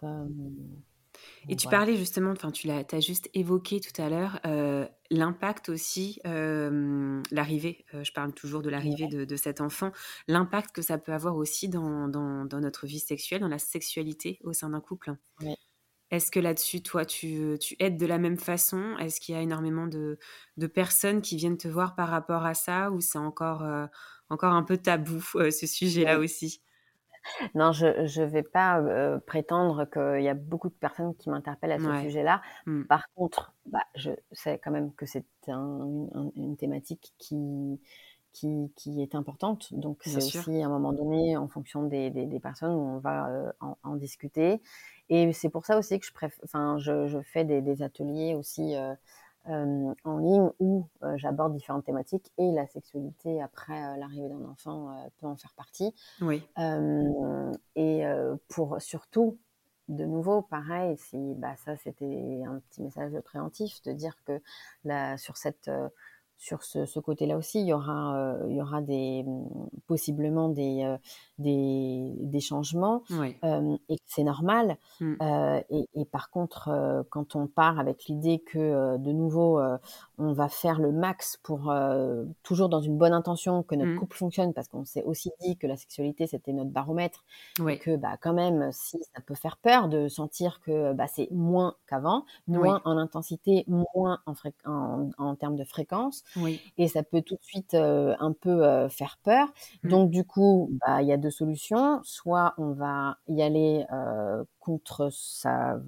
et tu parlais justement, enfin tu l'as, as juste évoqué tout à l'heure, euh, l'impact aussi, euh, l'arrivée, euh, je parle toujours de l'arrivée de, cet enfant, l'impact que ça peut avoir aussi dans, dans, notre vie sexuelle, dans la sexualité au sein d'un couple. Est-ce que là-dessus, toi, tu, tu, aides de la même façon? Est-ce qu'il y a énormément de, de, personnes qui viennent te voir par rapport à ça ou c'est encore, encore un peu tabou, ce sujet-là aussi? Non, je ne vais pas euh, prétendre qu'il y a beaucoup de personnes qui m'interpellent à ce sujet-là. Mmh. Par contre, bah, je sais quand même que c'est une thématique qui, qui, qui, est importante. Donc, c'est aussi à un moment donné, en fonction des, des, personnes, où on va euh, en, discuter. Et c'est pour ça aussi que je, préfère, enfin, je, je fais des, des ateliers aussi. Euh, euh, en ligne où euh, j'aborde différentes thématiques et la sexualité après l'arrivée d'un enfant peut en faire partie. Oui. et pour surtout, de nouveau, pareil, si bah, ça c'était un petit message préventif de dire que là, sur cette sur ce, côté-là aussi, il y aura, euh, il y aura des, possiblement des, euh, des, des, changements euh, et c'est normal. Mmh. Et, et, par contre, quand on part avec l'idée que de nouveau, on va faire le max pour toujours dans une bonne intention que notre mmh. couple fonctionne, parce qu'on s'est aussi dit que la sexualité c'était notre baromètre, et que bah, quand même, si ça peut faire peur de sentir que bah, c'est moins qu'avant, moins en intensité, moins en, en, en termes de fréquence, et ça peut tout de suite un peu faire peur. Mmh. Donc du coup, bah, il y a deux solutions. Soit on va y aller contre sa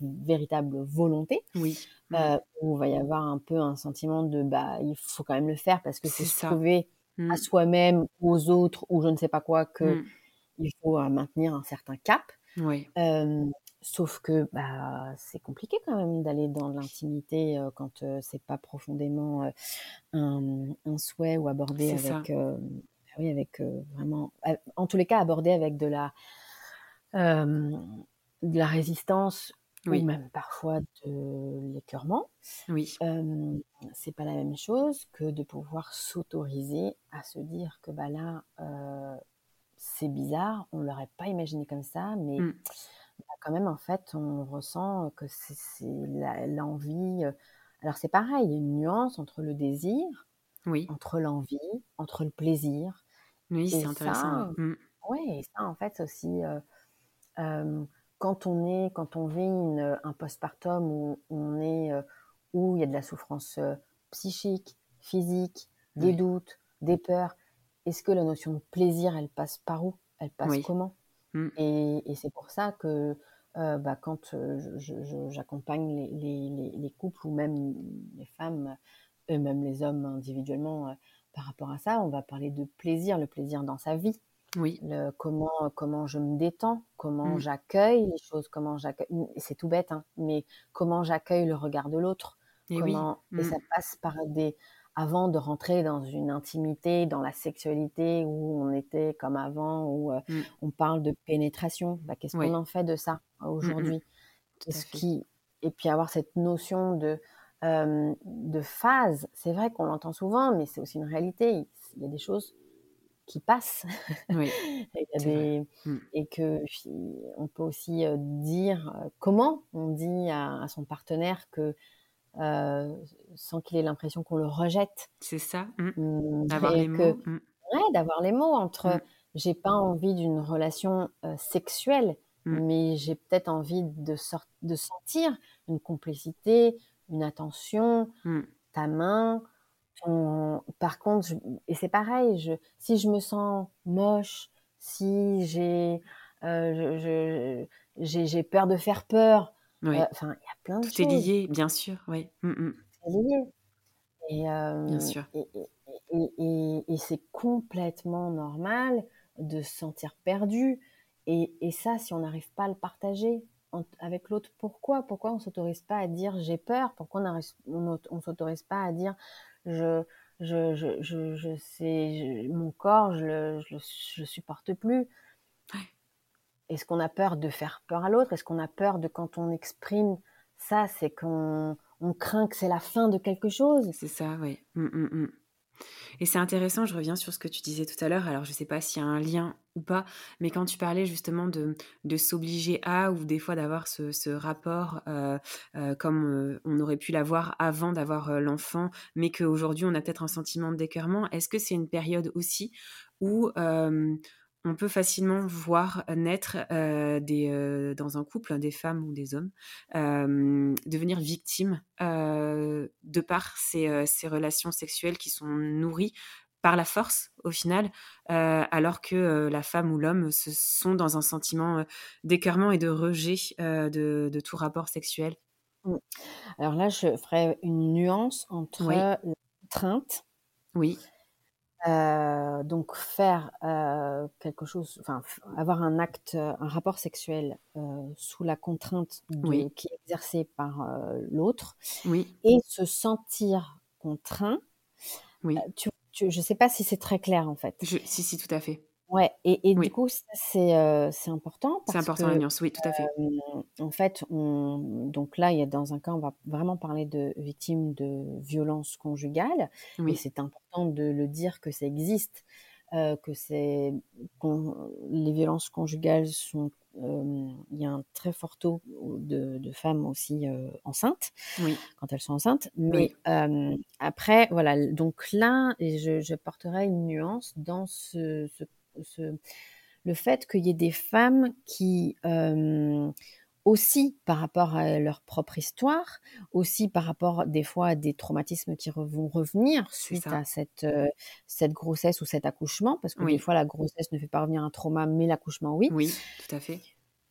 véritable volonté, oui. Mmh. où il va y avoir un peu un sentiment de bah il faut quand même le faire parce que c'est prouver à mmh. soi-même, aux autres ou je ne sais pas quoi que il faut maintenir un certain cap. Oui. Sauf que bah, c'est compliqué quand même d'aller dans l'intimité quand c'est pas profondément un, un, souhait ou abordé avec, bah oui, avec vraiment, en tous les cas abordé avec de la, de la résistance ou même parfois de l'écœurement. Oui. c'est pas la même chose que de pouvoir s'autoriser à se dire que bah là, c'est bizarre, on l'aurait pas imaginé comme ça, mais mmh quand même, en fait, on ressent que c'est l'envie. Alors, c'est pareil, il y a une nuance entre le désir, oui. entre l'envie, entre le plaisir. Oui, c'est intéressant. Oui, mmh. et ça, en fait, aussi, euh, euh, quand on est, quand on vit une, un postpartum où on est, où il y a de la souffrance psychique, physique, des doutes, des peurs, est-ce que la notion de plaisir, elle passe par où? Elle passe comment? Mmh. Et, et c'est pour ça que euh, bah, quand j'accompagne les, les, les, couples ou même les femmes, eux-mêmes les hommes individuellement, euh, par rapport à ça, on va parler de plaisir, le plaisir dans sa vie. Oui. Le, comment, comment je me détends, comment mmh. j'accueille les choses, comment j'accueille. C'est tout bête, hein, mais comment j'accueille le regard de l'autre. Et, comment... et mmh. ça passe par des, avant de rentrer dans une intimité, dans la sexualité où on était comme avant, où euh, mmh. on parle de pénétration. Bah, Qu'est-ce qu'on en fait de ça mmh, mmh. aujourd'hui? Qui Et puis avoir cette notion de, euh, de phase. C'est vrai qu'on l'entend souvent, mais c'est aussi une réalité. Il y a des choses qui passent. Oui, et, et, que on peut aussi dire comment on dit à, à son partenaire que sans qu'il ait l'impression qu'on le rejette. C'est ça. Mmh. D'avoir les mots. Mmh. Ouais, d'avoir les mots entre j'ai pas envie d'une relation euh, sexuelle, mais j'ai peut-être envie de, de sentir une complicité, une attention, ta main. Par contre, et c'est pareil, je... si je me sens moche, si j'ai euh, j'ai peur de faire peur, oui. Enfin, il y a plein de Tout choses. est lié, bien sûr, oui. Mmh, mmh. C'est lié. Et, bien sûr. Et, et, et, et c'est complètement normal de se sentir perdu. Et, ça, si on n'arrive pas à le partager avec l'autre, pourquoi? Pourquoi on s'autorise pas à dire j'ai peur? Pourquoi on ne s'autorise pas à dire je je, je, je, je sais, mon corps, je le, je, le supporte plus? Est-ce qu'on a peur de faire peur à l'autre? Est-ce qu'on a peur de quand on exprime ça, c'est qu'on on craint que c'est la fin de quelque chose? C'est ça, oui. Mmh, mmh, mmh. Et c'est intéressant, je reviens sur ce que tu disais tout à l'heure, alors je ne sais pas s'il y a un lien ou pas, mais quand tu parlais justement de, de s'obliger à, ou des fois d'avoir ce, ce rapport euh, euh, comme euh, on aurait pu l'avoir avant d'avoir l'enfant, mais qu'aujourd'hui on a peut-être un sentiment de décœurement, est-ce que c'est une période aussi où on peut facilement voir naître des, dans un couple, des femmes ou des hommes, devenir victimes de par ces, ces, relations sexuelles qui sont nourries par la force au final, alors que la femme ou l'homme se sont dans un sentiment d'écœurement et de rejet de, de, tout rapport sexuel. Mmh. Alors là, je ferais une nuance entre la contrainte oui. Euh, donc faire euh, quelque chose, enfin avoir un acte, un rapport sexuel euh, sous la contrainte de, qui est exercée par l'autre, oui. et se sentir contraint. Oui. Tu, je ne sais pas si c'est très clair en fait. Je, si si tout à fait. Ouais, et, et du coup, c'est euh, c'est important. C'est important la nuance, oui, tout à fait. Euh, en fait, on, donc là, il y a, dans un cas, on va vraiment parler de victimes de violences conjugales. Oui. Et c'est important de le dire que ça existe, euh, que c'est les violences conjugales sont. Il y a un très fort taux de, de femmes aussi enceintes oui. quand elles sont enceintes. Mais après, voilà, donc là, je, je porterai une nuance dans ce, ce le fait qu'il y ait des femmes qui euh, aussi par rapport à leur propre histoire, aussi par rapport des fois à des traumatismes qui vont revenir suite à cette, euh, cette grossesse ou cet accouchement, parce que des fois la grossesse ne fait pas revenir un trauma, mais l'accouchement oui. Oui, tout à fait.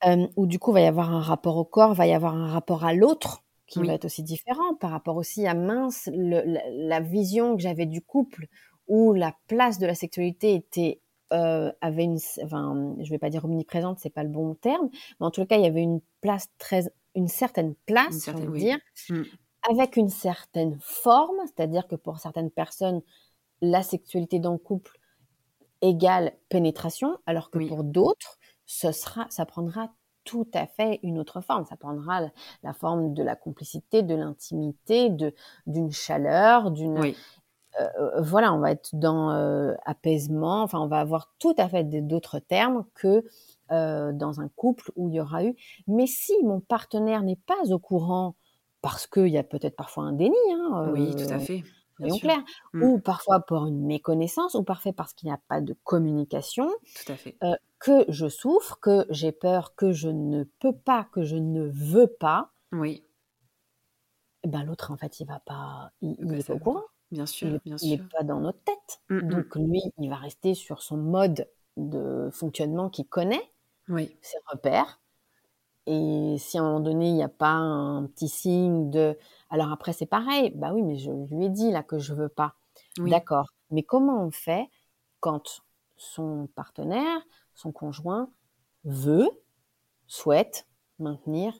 Euh, où du coup va y avoir un rapport au corps, va y avoir un rapport à l'autre qui va être aussi différent par rapport aussi à mince la, vision que j'avais du couple où la place de la sexualité était euh, avait une, enfin, je vais pas dire omniprésente, c'est pas le bon terme, mais en tout cas, il y avait une place très, une certaine place, on va dire, mmh. avec une certaine forme, c'est-à-dire que pour certaines personnes, la sexualité dans le couple égale pénétration, alors que pour d'autres, ce sera, ça prendra tout à fait une autre forme. Ça prendra la forme de la complicité, de l'intimité, de d'une chaleur, d'une oui. Euh, euh, voilà, on va être dans euh, apaisement, enfin on va avoir tout à fait d'autres termes que dans un couple où il y aura eu. Mais si mon partenaire n'est pas au courant, parce qu'il y a peut-être parfois un déni, hein, oui, tout à fait. Soyons clairs, mmh. ou parfois pour une méconnaissance, ou parfois parce qu'il n'y a pas de communication, tout à fait. que je souffre, que j'ai peur, que je ne peux pas, que je ne veux pas. Oui. Eh ben l'autre en fait il va pas, il, n'est bah, pas au courant. Bien sûr, il, bien sûr. n'est pas dans notre tête. Mmh, mmh. Donc lui, il va rester sur son mode de fonctionnement qu'il connaît, oui. ses repères. Et si à un moment donné, il n'y a pas un petit signe de... Alors après, c'est pareil. Bah oui, mais je lui ai dit là que je veux pas. Oui. D'accord. Mais comment on fait quand son partenaire, son conjoint veut, souhaite maintenir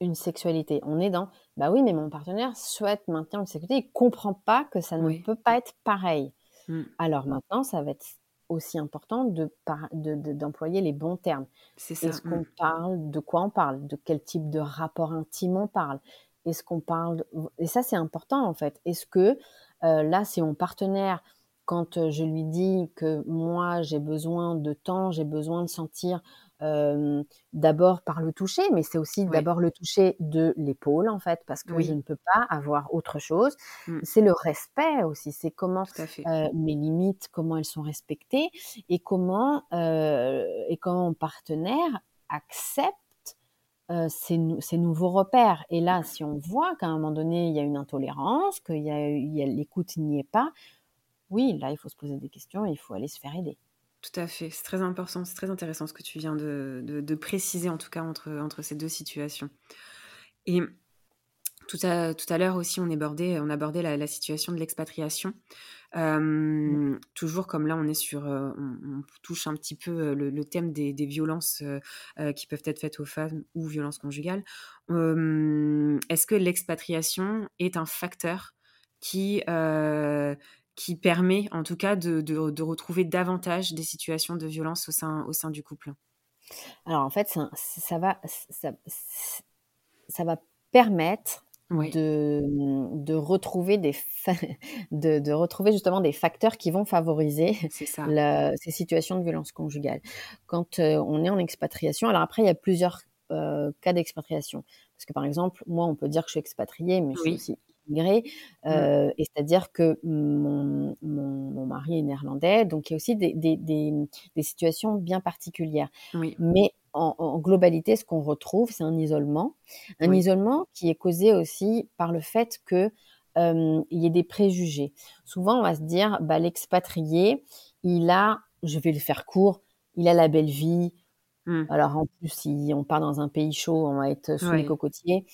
une sexualité. On est dans, bah oui, mais mon partenaire souhaite maintenir une sexualité, il comprend pas que ça ne peut pas être pareil. Mmh. Alors maintenant, ça va être aussi important de d'employer les bons termes. C'est ça. Est-ce qu'on mmh. parle de quoi on parle, de quel type de rapport intime on parle? Est-ce qu'on parle et ça c'est important en fait. Est-ce que euh, là, c'est mon partenaire quand je lui dis que moi j'ai besoin de temps, j'ai besoin de sentir euh, d'abord par le toucher, mais c'est aussi Oui. d'abord le toucher de l'épaule en fait, parce que je Oui. ne peux pas avoir autre chose. Mmh. C'est le respect aussi, c'est comment euh, mes limites, comment elles sont respectées et comment euh, et comment mon partenaire accepte euh, ces, nou- ces nouveaux repères. Et là, si on voit qu'à un moment donné il y a une intolérance, a l'écoute n'y est pas, oui, là il faut se poser des questions et il faut aller se faire aider. Tout à fait, c'est très important, c'est très intéressant ce que tu viens de, de- de préciser en tout cas entre, entre ces deux situations. Et tout à, tout à l'heure aussi, on abordait, on abordait la, la situation de l'expatriation. Euh, toujours comme là, on est sur, euh, on, on touche un petit peu euh, le, le thème des, des violences euh, qui peuvent être faites aux femmes ou violences conjugales. Euh, Est-ce que l'expatriation est un facteur qui, qui permet en tout cas de, de, retrouver davantage des situations de violence au sein, au sein du couple Alors en fait, ça, ça va, ça, ça, va permettre de, de, retrouver des de, de, retrouver justement des facteurs qui vont favoriser ces situations de violence conjugale. Quand euh, on est en expatriation, alors après il y a plusieurs euh, cas d'expatriation. Parce que par exemple, moi on peut dire que je suis expatriée, mais je suis aussi mmh. euh, et c'est-à-dire que mon, mon, mari est néerlandais, donc il y a aussi des, des, des, des situations bien particulières. Mais en, globalité, ce qu'on retrouve, c'est un isolement. Un isolement qui est causé aussi par le fait que il y ait des préjugés. Souvent, on va se dire, bah, l'expatrié, il a, je vais le faire court, il a la belle vie. Mmh. Alors en plus, si on part dans un pays chaud, on va être sous les cocotiers.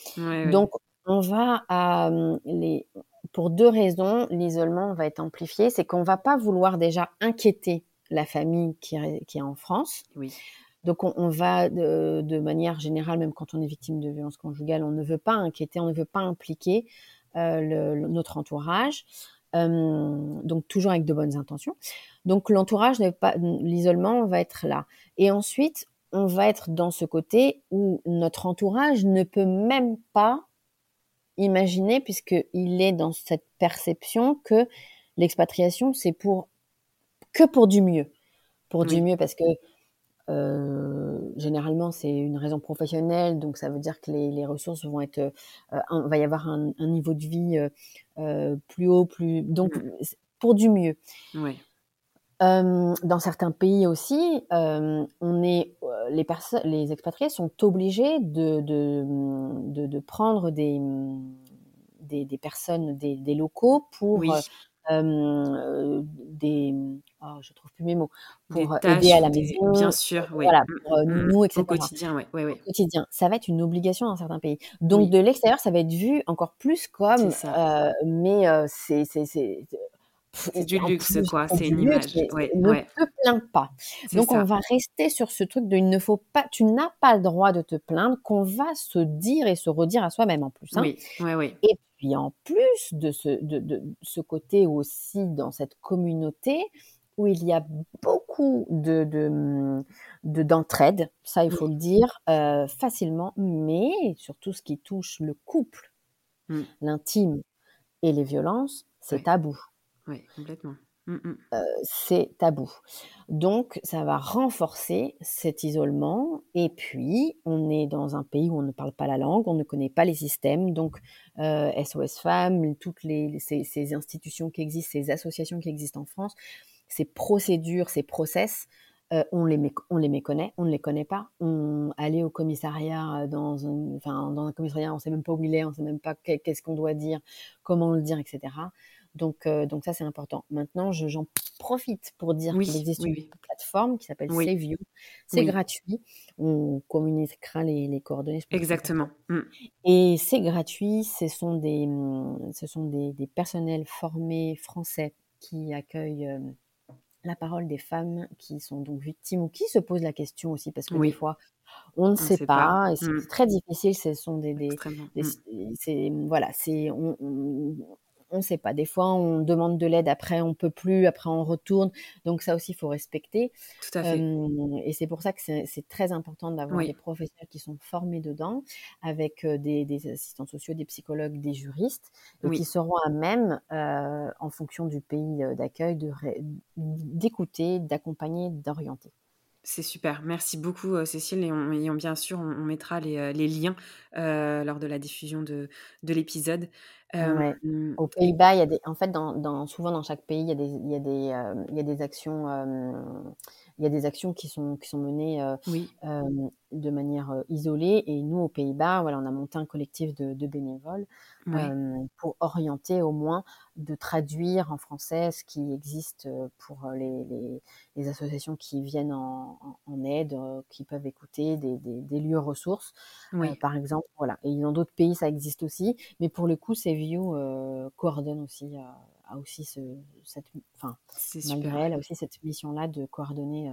Donc, on va à les, pour deux raisons, l'isolement va être amplifié. C'est qu'on va pas vouloir déjà inquiéter la famille qui est, en France. Oui. Donc on, va de, manière générale, même quand on est victime de violences conjugales, on ne veut pas inquiéter, on ne veut pas impliquer euh, notre entourage. Euh, donc toujours avec de bonnes intentions. Donc l'entourage n'est pas, l'isolement va être là. Et ensuite, on va être dans ce côté où notre entourage ne peut même pas imaginer, puisqu'il est dans cette perception que l'expatriation, c'est pour que pour du mieux. Pour du mieux, parce que euh, généralement, c'est une raison professionnelle, donc ça veut dire que les, les ressources vont être, euh, un, va y avoir un, un niveau de vie euh, plus haut, plus donc mmh. pour du mieux. Oui. Euh, dans certains pays aussi, euh, on est, les personnes, les expatriés sont obligés de, de, de, de prendre des, des, des, personnes, des, des locaux pour oui euh, des, oh, je trouve plus mes mots, pour aider à la maison. Bien sûr, oui. Voilà, mmh, pour mmh, nous, etc. Au quotidien, oui. Ouais, ouais. Au quotidien. Ça va être une obligation dans certains pays. Donc, de l'extérieur, ça va être vu encore plus comme, euh, mais euh, c'est, c'est, du luxe, quoi. C'est une image. Ouais, ne te plains pas. Donc, on va rester sur ce truc de il ne faut pas, tu n'as pas le droit de te plaindre, qu'on va se dire et se redire à soi-même en plus. Hein. Oui, oui, oui. Et puis, en plus de ce, de, de ce côté aussi dans cette communauté, où il y a beaucoup de, de, d'entraide, ça il faut le dire, euh, facilement, mais surtout ce qui touche le couple, mmh. l'intime et les violences, c'est tabou. Oui, complètement. Mmh, mmh. Euh, c'est tabou. Donc, ça va renforcer cet isolement. Et puis, on est dans un pays où on ne parle pas la langue, on ne connaît pas les systèmes. Donc, euh, SOS Femmes, toutes les, ces, institutions qui existent, ces associations qui existent en France, ces procédures, ces process, euh, on, les on les méconnaît, on ne les connaît pas. On aller au commissariat dans un, enfin, dans un commissariat, on ne sait même pas où il est, on ne sait même pas qu'est-ce qu'on doit dire, comment le dire, etc. Donc, euh, donc ça, c'est important. Maintenant, j'en profite pour dire qu'il existe une plateforme qui s'appelle Save You. C'est gratuit. On communiquera les, les coordonnées. Exactement. Mmh. Et c'est gratuit. Ce sont des, mmh, ce sont des, des personnels formés français qui accueillent euh, la parole des femmes qui sont donc victimes ou qui se posent la question aussi parce que des fois on ne sait, pas, et c'est mmh. très difficile ce sont des, des, c'est voilà c'est on, on ne sait pas. Des fois, on demande de l'aide, après on peut plus, après on retourne. Donc ça aussi, il faut respecter. Tout à fait. et c'est pour ça que c'est très important d'avoir des professionnels qui sont formés dedans, avec des, assistants sociaux, des psychologues, des juristes, et qui seront à même, en fonction du pays d'accueil, d'écouter, d'accompagner, d'orienter. C'est super. Merci beaucoup, Cécile. Et, on, bien sûr, on, mettra les, liens lors de la diffusion de, de l'épisode. Aux Pays-Bas, il y a des, en fait, dans, souvent dans chaque pays, il y a des, il y a des, il y a des actions, il y a des actions qui sont, qui sont menées oui. de manière isolée. Et nous, aux Pays-Bas, voilà, on a monté un collectif de, de bénévoles pour orienter au moins, de traduire en français ce qui existe pour les, les, les associations qui viennent en, en, aide, qui peuvent écouter des, des, des lieux ressources, oui. par exemple. Voilà. Et dans d'autres pays, ça existe aussi. Mais pour le coup, ces View coordonne aussi a aussi ce, cette, enfin, malgré elle, a aussi cette mission-là de coordonner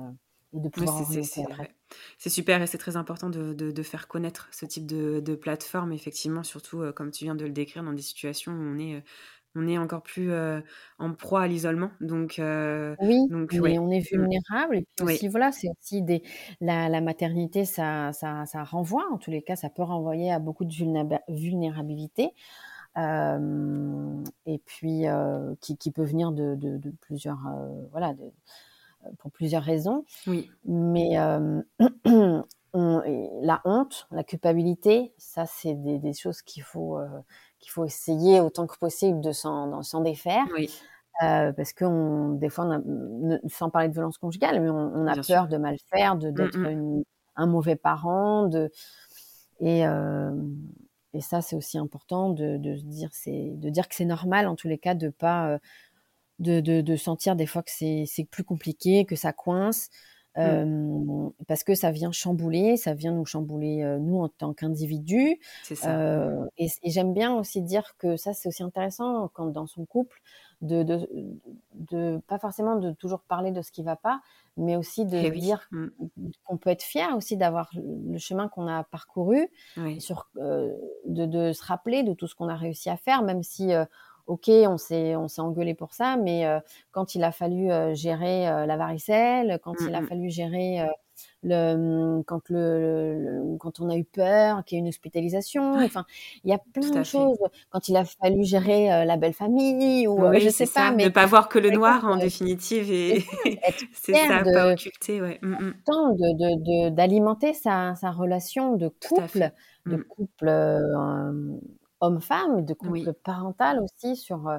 et de pouvoir C'est super et c'est très important de, de, faire connaître ce type de, de plateforme, effectivement, surtout comme tu viens de le décrire, dans des situations où on est on est encore plus en proie à l'isolement. Donc, oui, donc, mais on est mmh. vulnérable. Et puis aussi, voilà, c'est aussi des, la, la, maternité, ça, ça, ça, renvoie, en tous les cas, ça peut renvoyer à beaucoup de vulnérabilité. Et puis, qui, qui, peut venir de, de, de plusieurs, voilà, de, pour plusieurs raisons. Oui. Mais la honte, la culpabilité, ça, c'est des, des, choses qu'il faut, qu'il faut essayer autant que possible de s'en défaire. Oui. Euh, parce que des fois, on a, sans parler de violence conjugale, mais on, a peur de mal faire, mmh, d'être mmh. un mauvais parent, de et, euh, et ça c'est aussi important de, dire que c'est normal en tous les cas de pas euh, de, sentir des fois que c'est plus compliqué, que ça coince, Mmh. parce que ça vient chambouler, ça vient nous chambouler nous en tant qu'individus. Et, et j'aime bien aussi dire que ça c'est aussi intéressant quand dans son couple de, de, de, pas forcément de toujours parler de ce qui va pas, mais aussi de eh dire mmh. qu'on peut être fier aussi d'avoir le chemin qu'on a parcouru, sur, euh, de, de, se rappeler de tout ce qu'on a réussi à faire, même si ok, on s'est on s'est engueulé pour ça, mais euh, quand il a fallu euh, gérer euh, la varicelle, quand il a fallu gérer le mmh, quand le, quand on a eu peur, qu'il y ait une hospitalisation, enfin, il y a plein de choses. Quand il a fallu gérer la belle famille ou je sais pas, mais ne pas voir que le noir en définitive et c'est ça, de, pas occulter, ouais. Mmh, mmh. de d'alimenter sa, sa relation de couple, de couple homme-femme, de couple parental aussi sur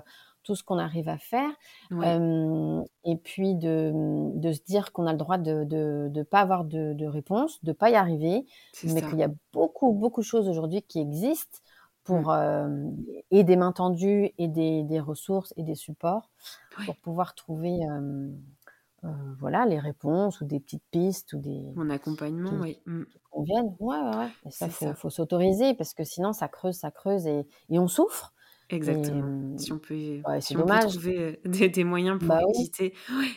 tout ce qu'on arrive à faire. et puis de, de, se dire qu'on a le droit de ne pas avoir de, de, réponse, de ne pas y arriver, mais qu'il y a beaucoup, beaucoup de choses aujourd'hui qui existent pour mmh. et des mains tendues et des, des, ressources et des supports pour pouvoir trouver euh, voilà, les réponses ou des petites pistes ou des. Mon accompagnement, oui. Mmh. Qui conviennent. Ouais, ouais, ouais. Et ça, il faut, s'autoriser parce que sinon, ça creuse, ça creuse et, et on souffre. Exactement. si on peut, si on peut trouver des, moyens pour bah éviter.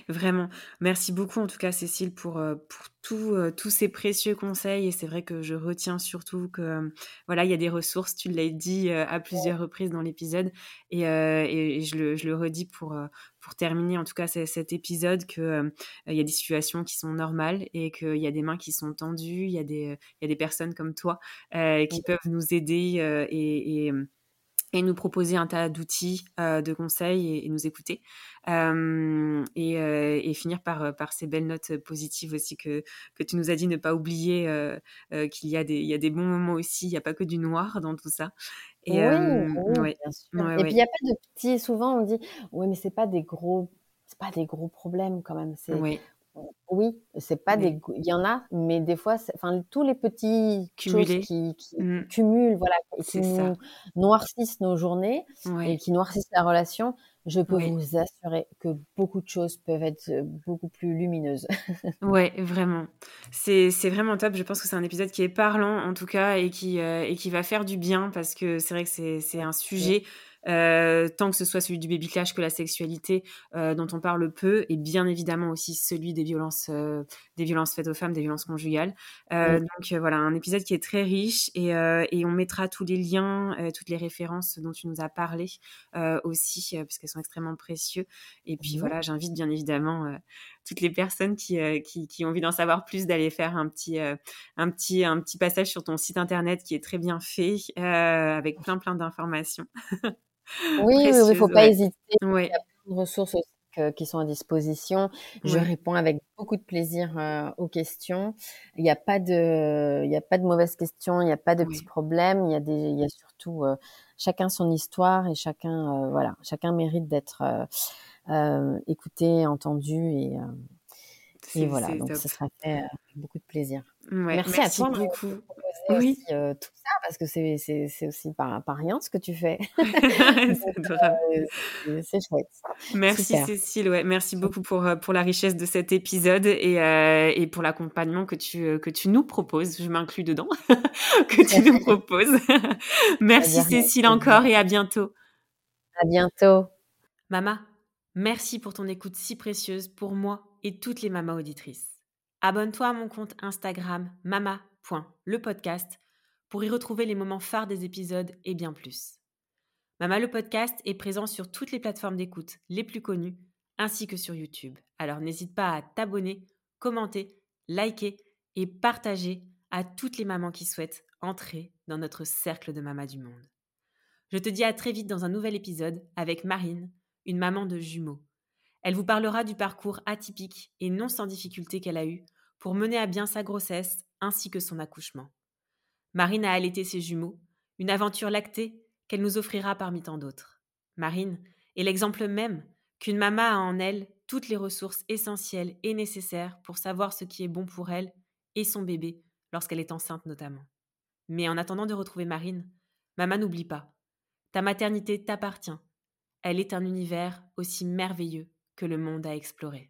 vraiment. Merci beaucoup, en tout cas, Cécile, pour, pour tous ces précieux conseils. Et c'est vrai que je retiens surtout que, voilà, il y a des ressources, tu l'as dit à plusieurs reprises dans l'épisode. Et, et, je, le, je, le, redis pour, pour terminer, en tout cas, cet épisode, qu'il il y a des situations qui sont normales et qu'il y a des mains qui sont tendues, il y, a des, y a des personnes comme toi qui peuvent nous aider et, et et nous proposer un tas d'outils, euh, de conseils et, nous écouter. Euh, et, finir par, par ces belles notes positives aussi que, que tu nous as dit, ne pas oublier qu'il y, a des, y a des bons moments aussi, il n'y a pas que du noir dans tout ça. Et, oui, ouais. bien sûr. et puis il n'y a pas de petits, souvent on dit, oui mais c'est pas des gros, c'est pas des gros problèmes quand même. C'est, oui. C'est pas des, il y en a, mais des fois, enfin, tous les petits choses qui, mmh. cumulent, voilà, qui nous noircissent nos journées et qui noircissent la relation, je peux vous assurer que beaucoup de choses peuvent être beaucoup plus lumineuses. ouais, vraiment. C'est vraiment top. Je pense que c'est un épisode qui est parlant, en tout cas, et qui, et qui va faire du bien parce que c'est vrai que c'est un sujet. Euh, tant que ce soit celui du baby clash que la sexualité euh, dont on parle peu, et bien évidemment aussi celui des violences, euh, des violences faites aux femmes, des violences conjugales. Donc voilà, un épisode qui est très riche et, et on mettra tous les liens, toutes les références dont tu nous as parlé aussi, puisqu'elles sont extrêmement précieuses. Et puis voilà, j'invite bien évidemment toutes les personnes qui, qui, qui, ont envie d'en savoir plus d'aller faire un petit, un, petit, un petit passage sur ton site internet qui est très bien fait, avec plein plein d'informations. Oui, il ne faut pas hésiter. Il y a plein de ressources aussi qui sont à disposition. Je réponds avec beaucoup de plaisir euh, aux questions. Il n'y a pas de, il y a pas de mauvaises questions, il n'y a pas de petits problèmes. Il y a des, il y a surtout euh, chacun son histoire et chacun, euh, voilà, chacun mérite d'être écouté, entendu et et voilà, donc ça sera fait avec beaucoup de plaisir. merci, à toi beaucoup. oui. tout ça parce que c'est aussi pas, pas, rien ce que tu fais. c'est chouette. Merci Cécile, ouais. merci beaucoup pour, pour la richesse de cet épisode et, et pour l'accompagnement que tu, que tu nous proposes. Je m'inclus dedans, que tu nous proposes. merci Cécile encore et à bientôt. À bientôt. Mama, merci pour ton écoute si précieuse pour moi et toutes les mamas auditrices. Abonne-toi à mon compte Instagram mama.lepodcast pour y retrouver les moments phares des épisodes et bien plus. Mama le podcast est présent sur toutes les plateformes d'écoute les plus connues, ainsi que sur YouTube. Alors n'hésite pas à t'abonner, commenter, liker et partager à toutes les mamans qui souhaitent entrer dans notre cercle de mamas du monde. Je te dis à très vite dans un nouvel épisode avec Marine, une maman de jumeaux. Elle vous parlera du parcours atypique et non sans difficulté qu'elle a eu pour mener à bien sa grossesse ainsi que son accouchement. Marine a allaité ses jumeaux, une aventure lactée qu'elle nous offrira parmi tant d'autres. Marine est l'exemple même qu'une maman a en elle toutes les ressources essentielles et nécessaires pour savoir ce qui est bon pour elle et son bébé lorsqu'elle est enceinte notamment. Mais en attendant de retrouver Marine, maman n'oublie pas, ta maternité t'appartient. Elle est un univers aussi merveilleux que le monde à explorer.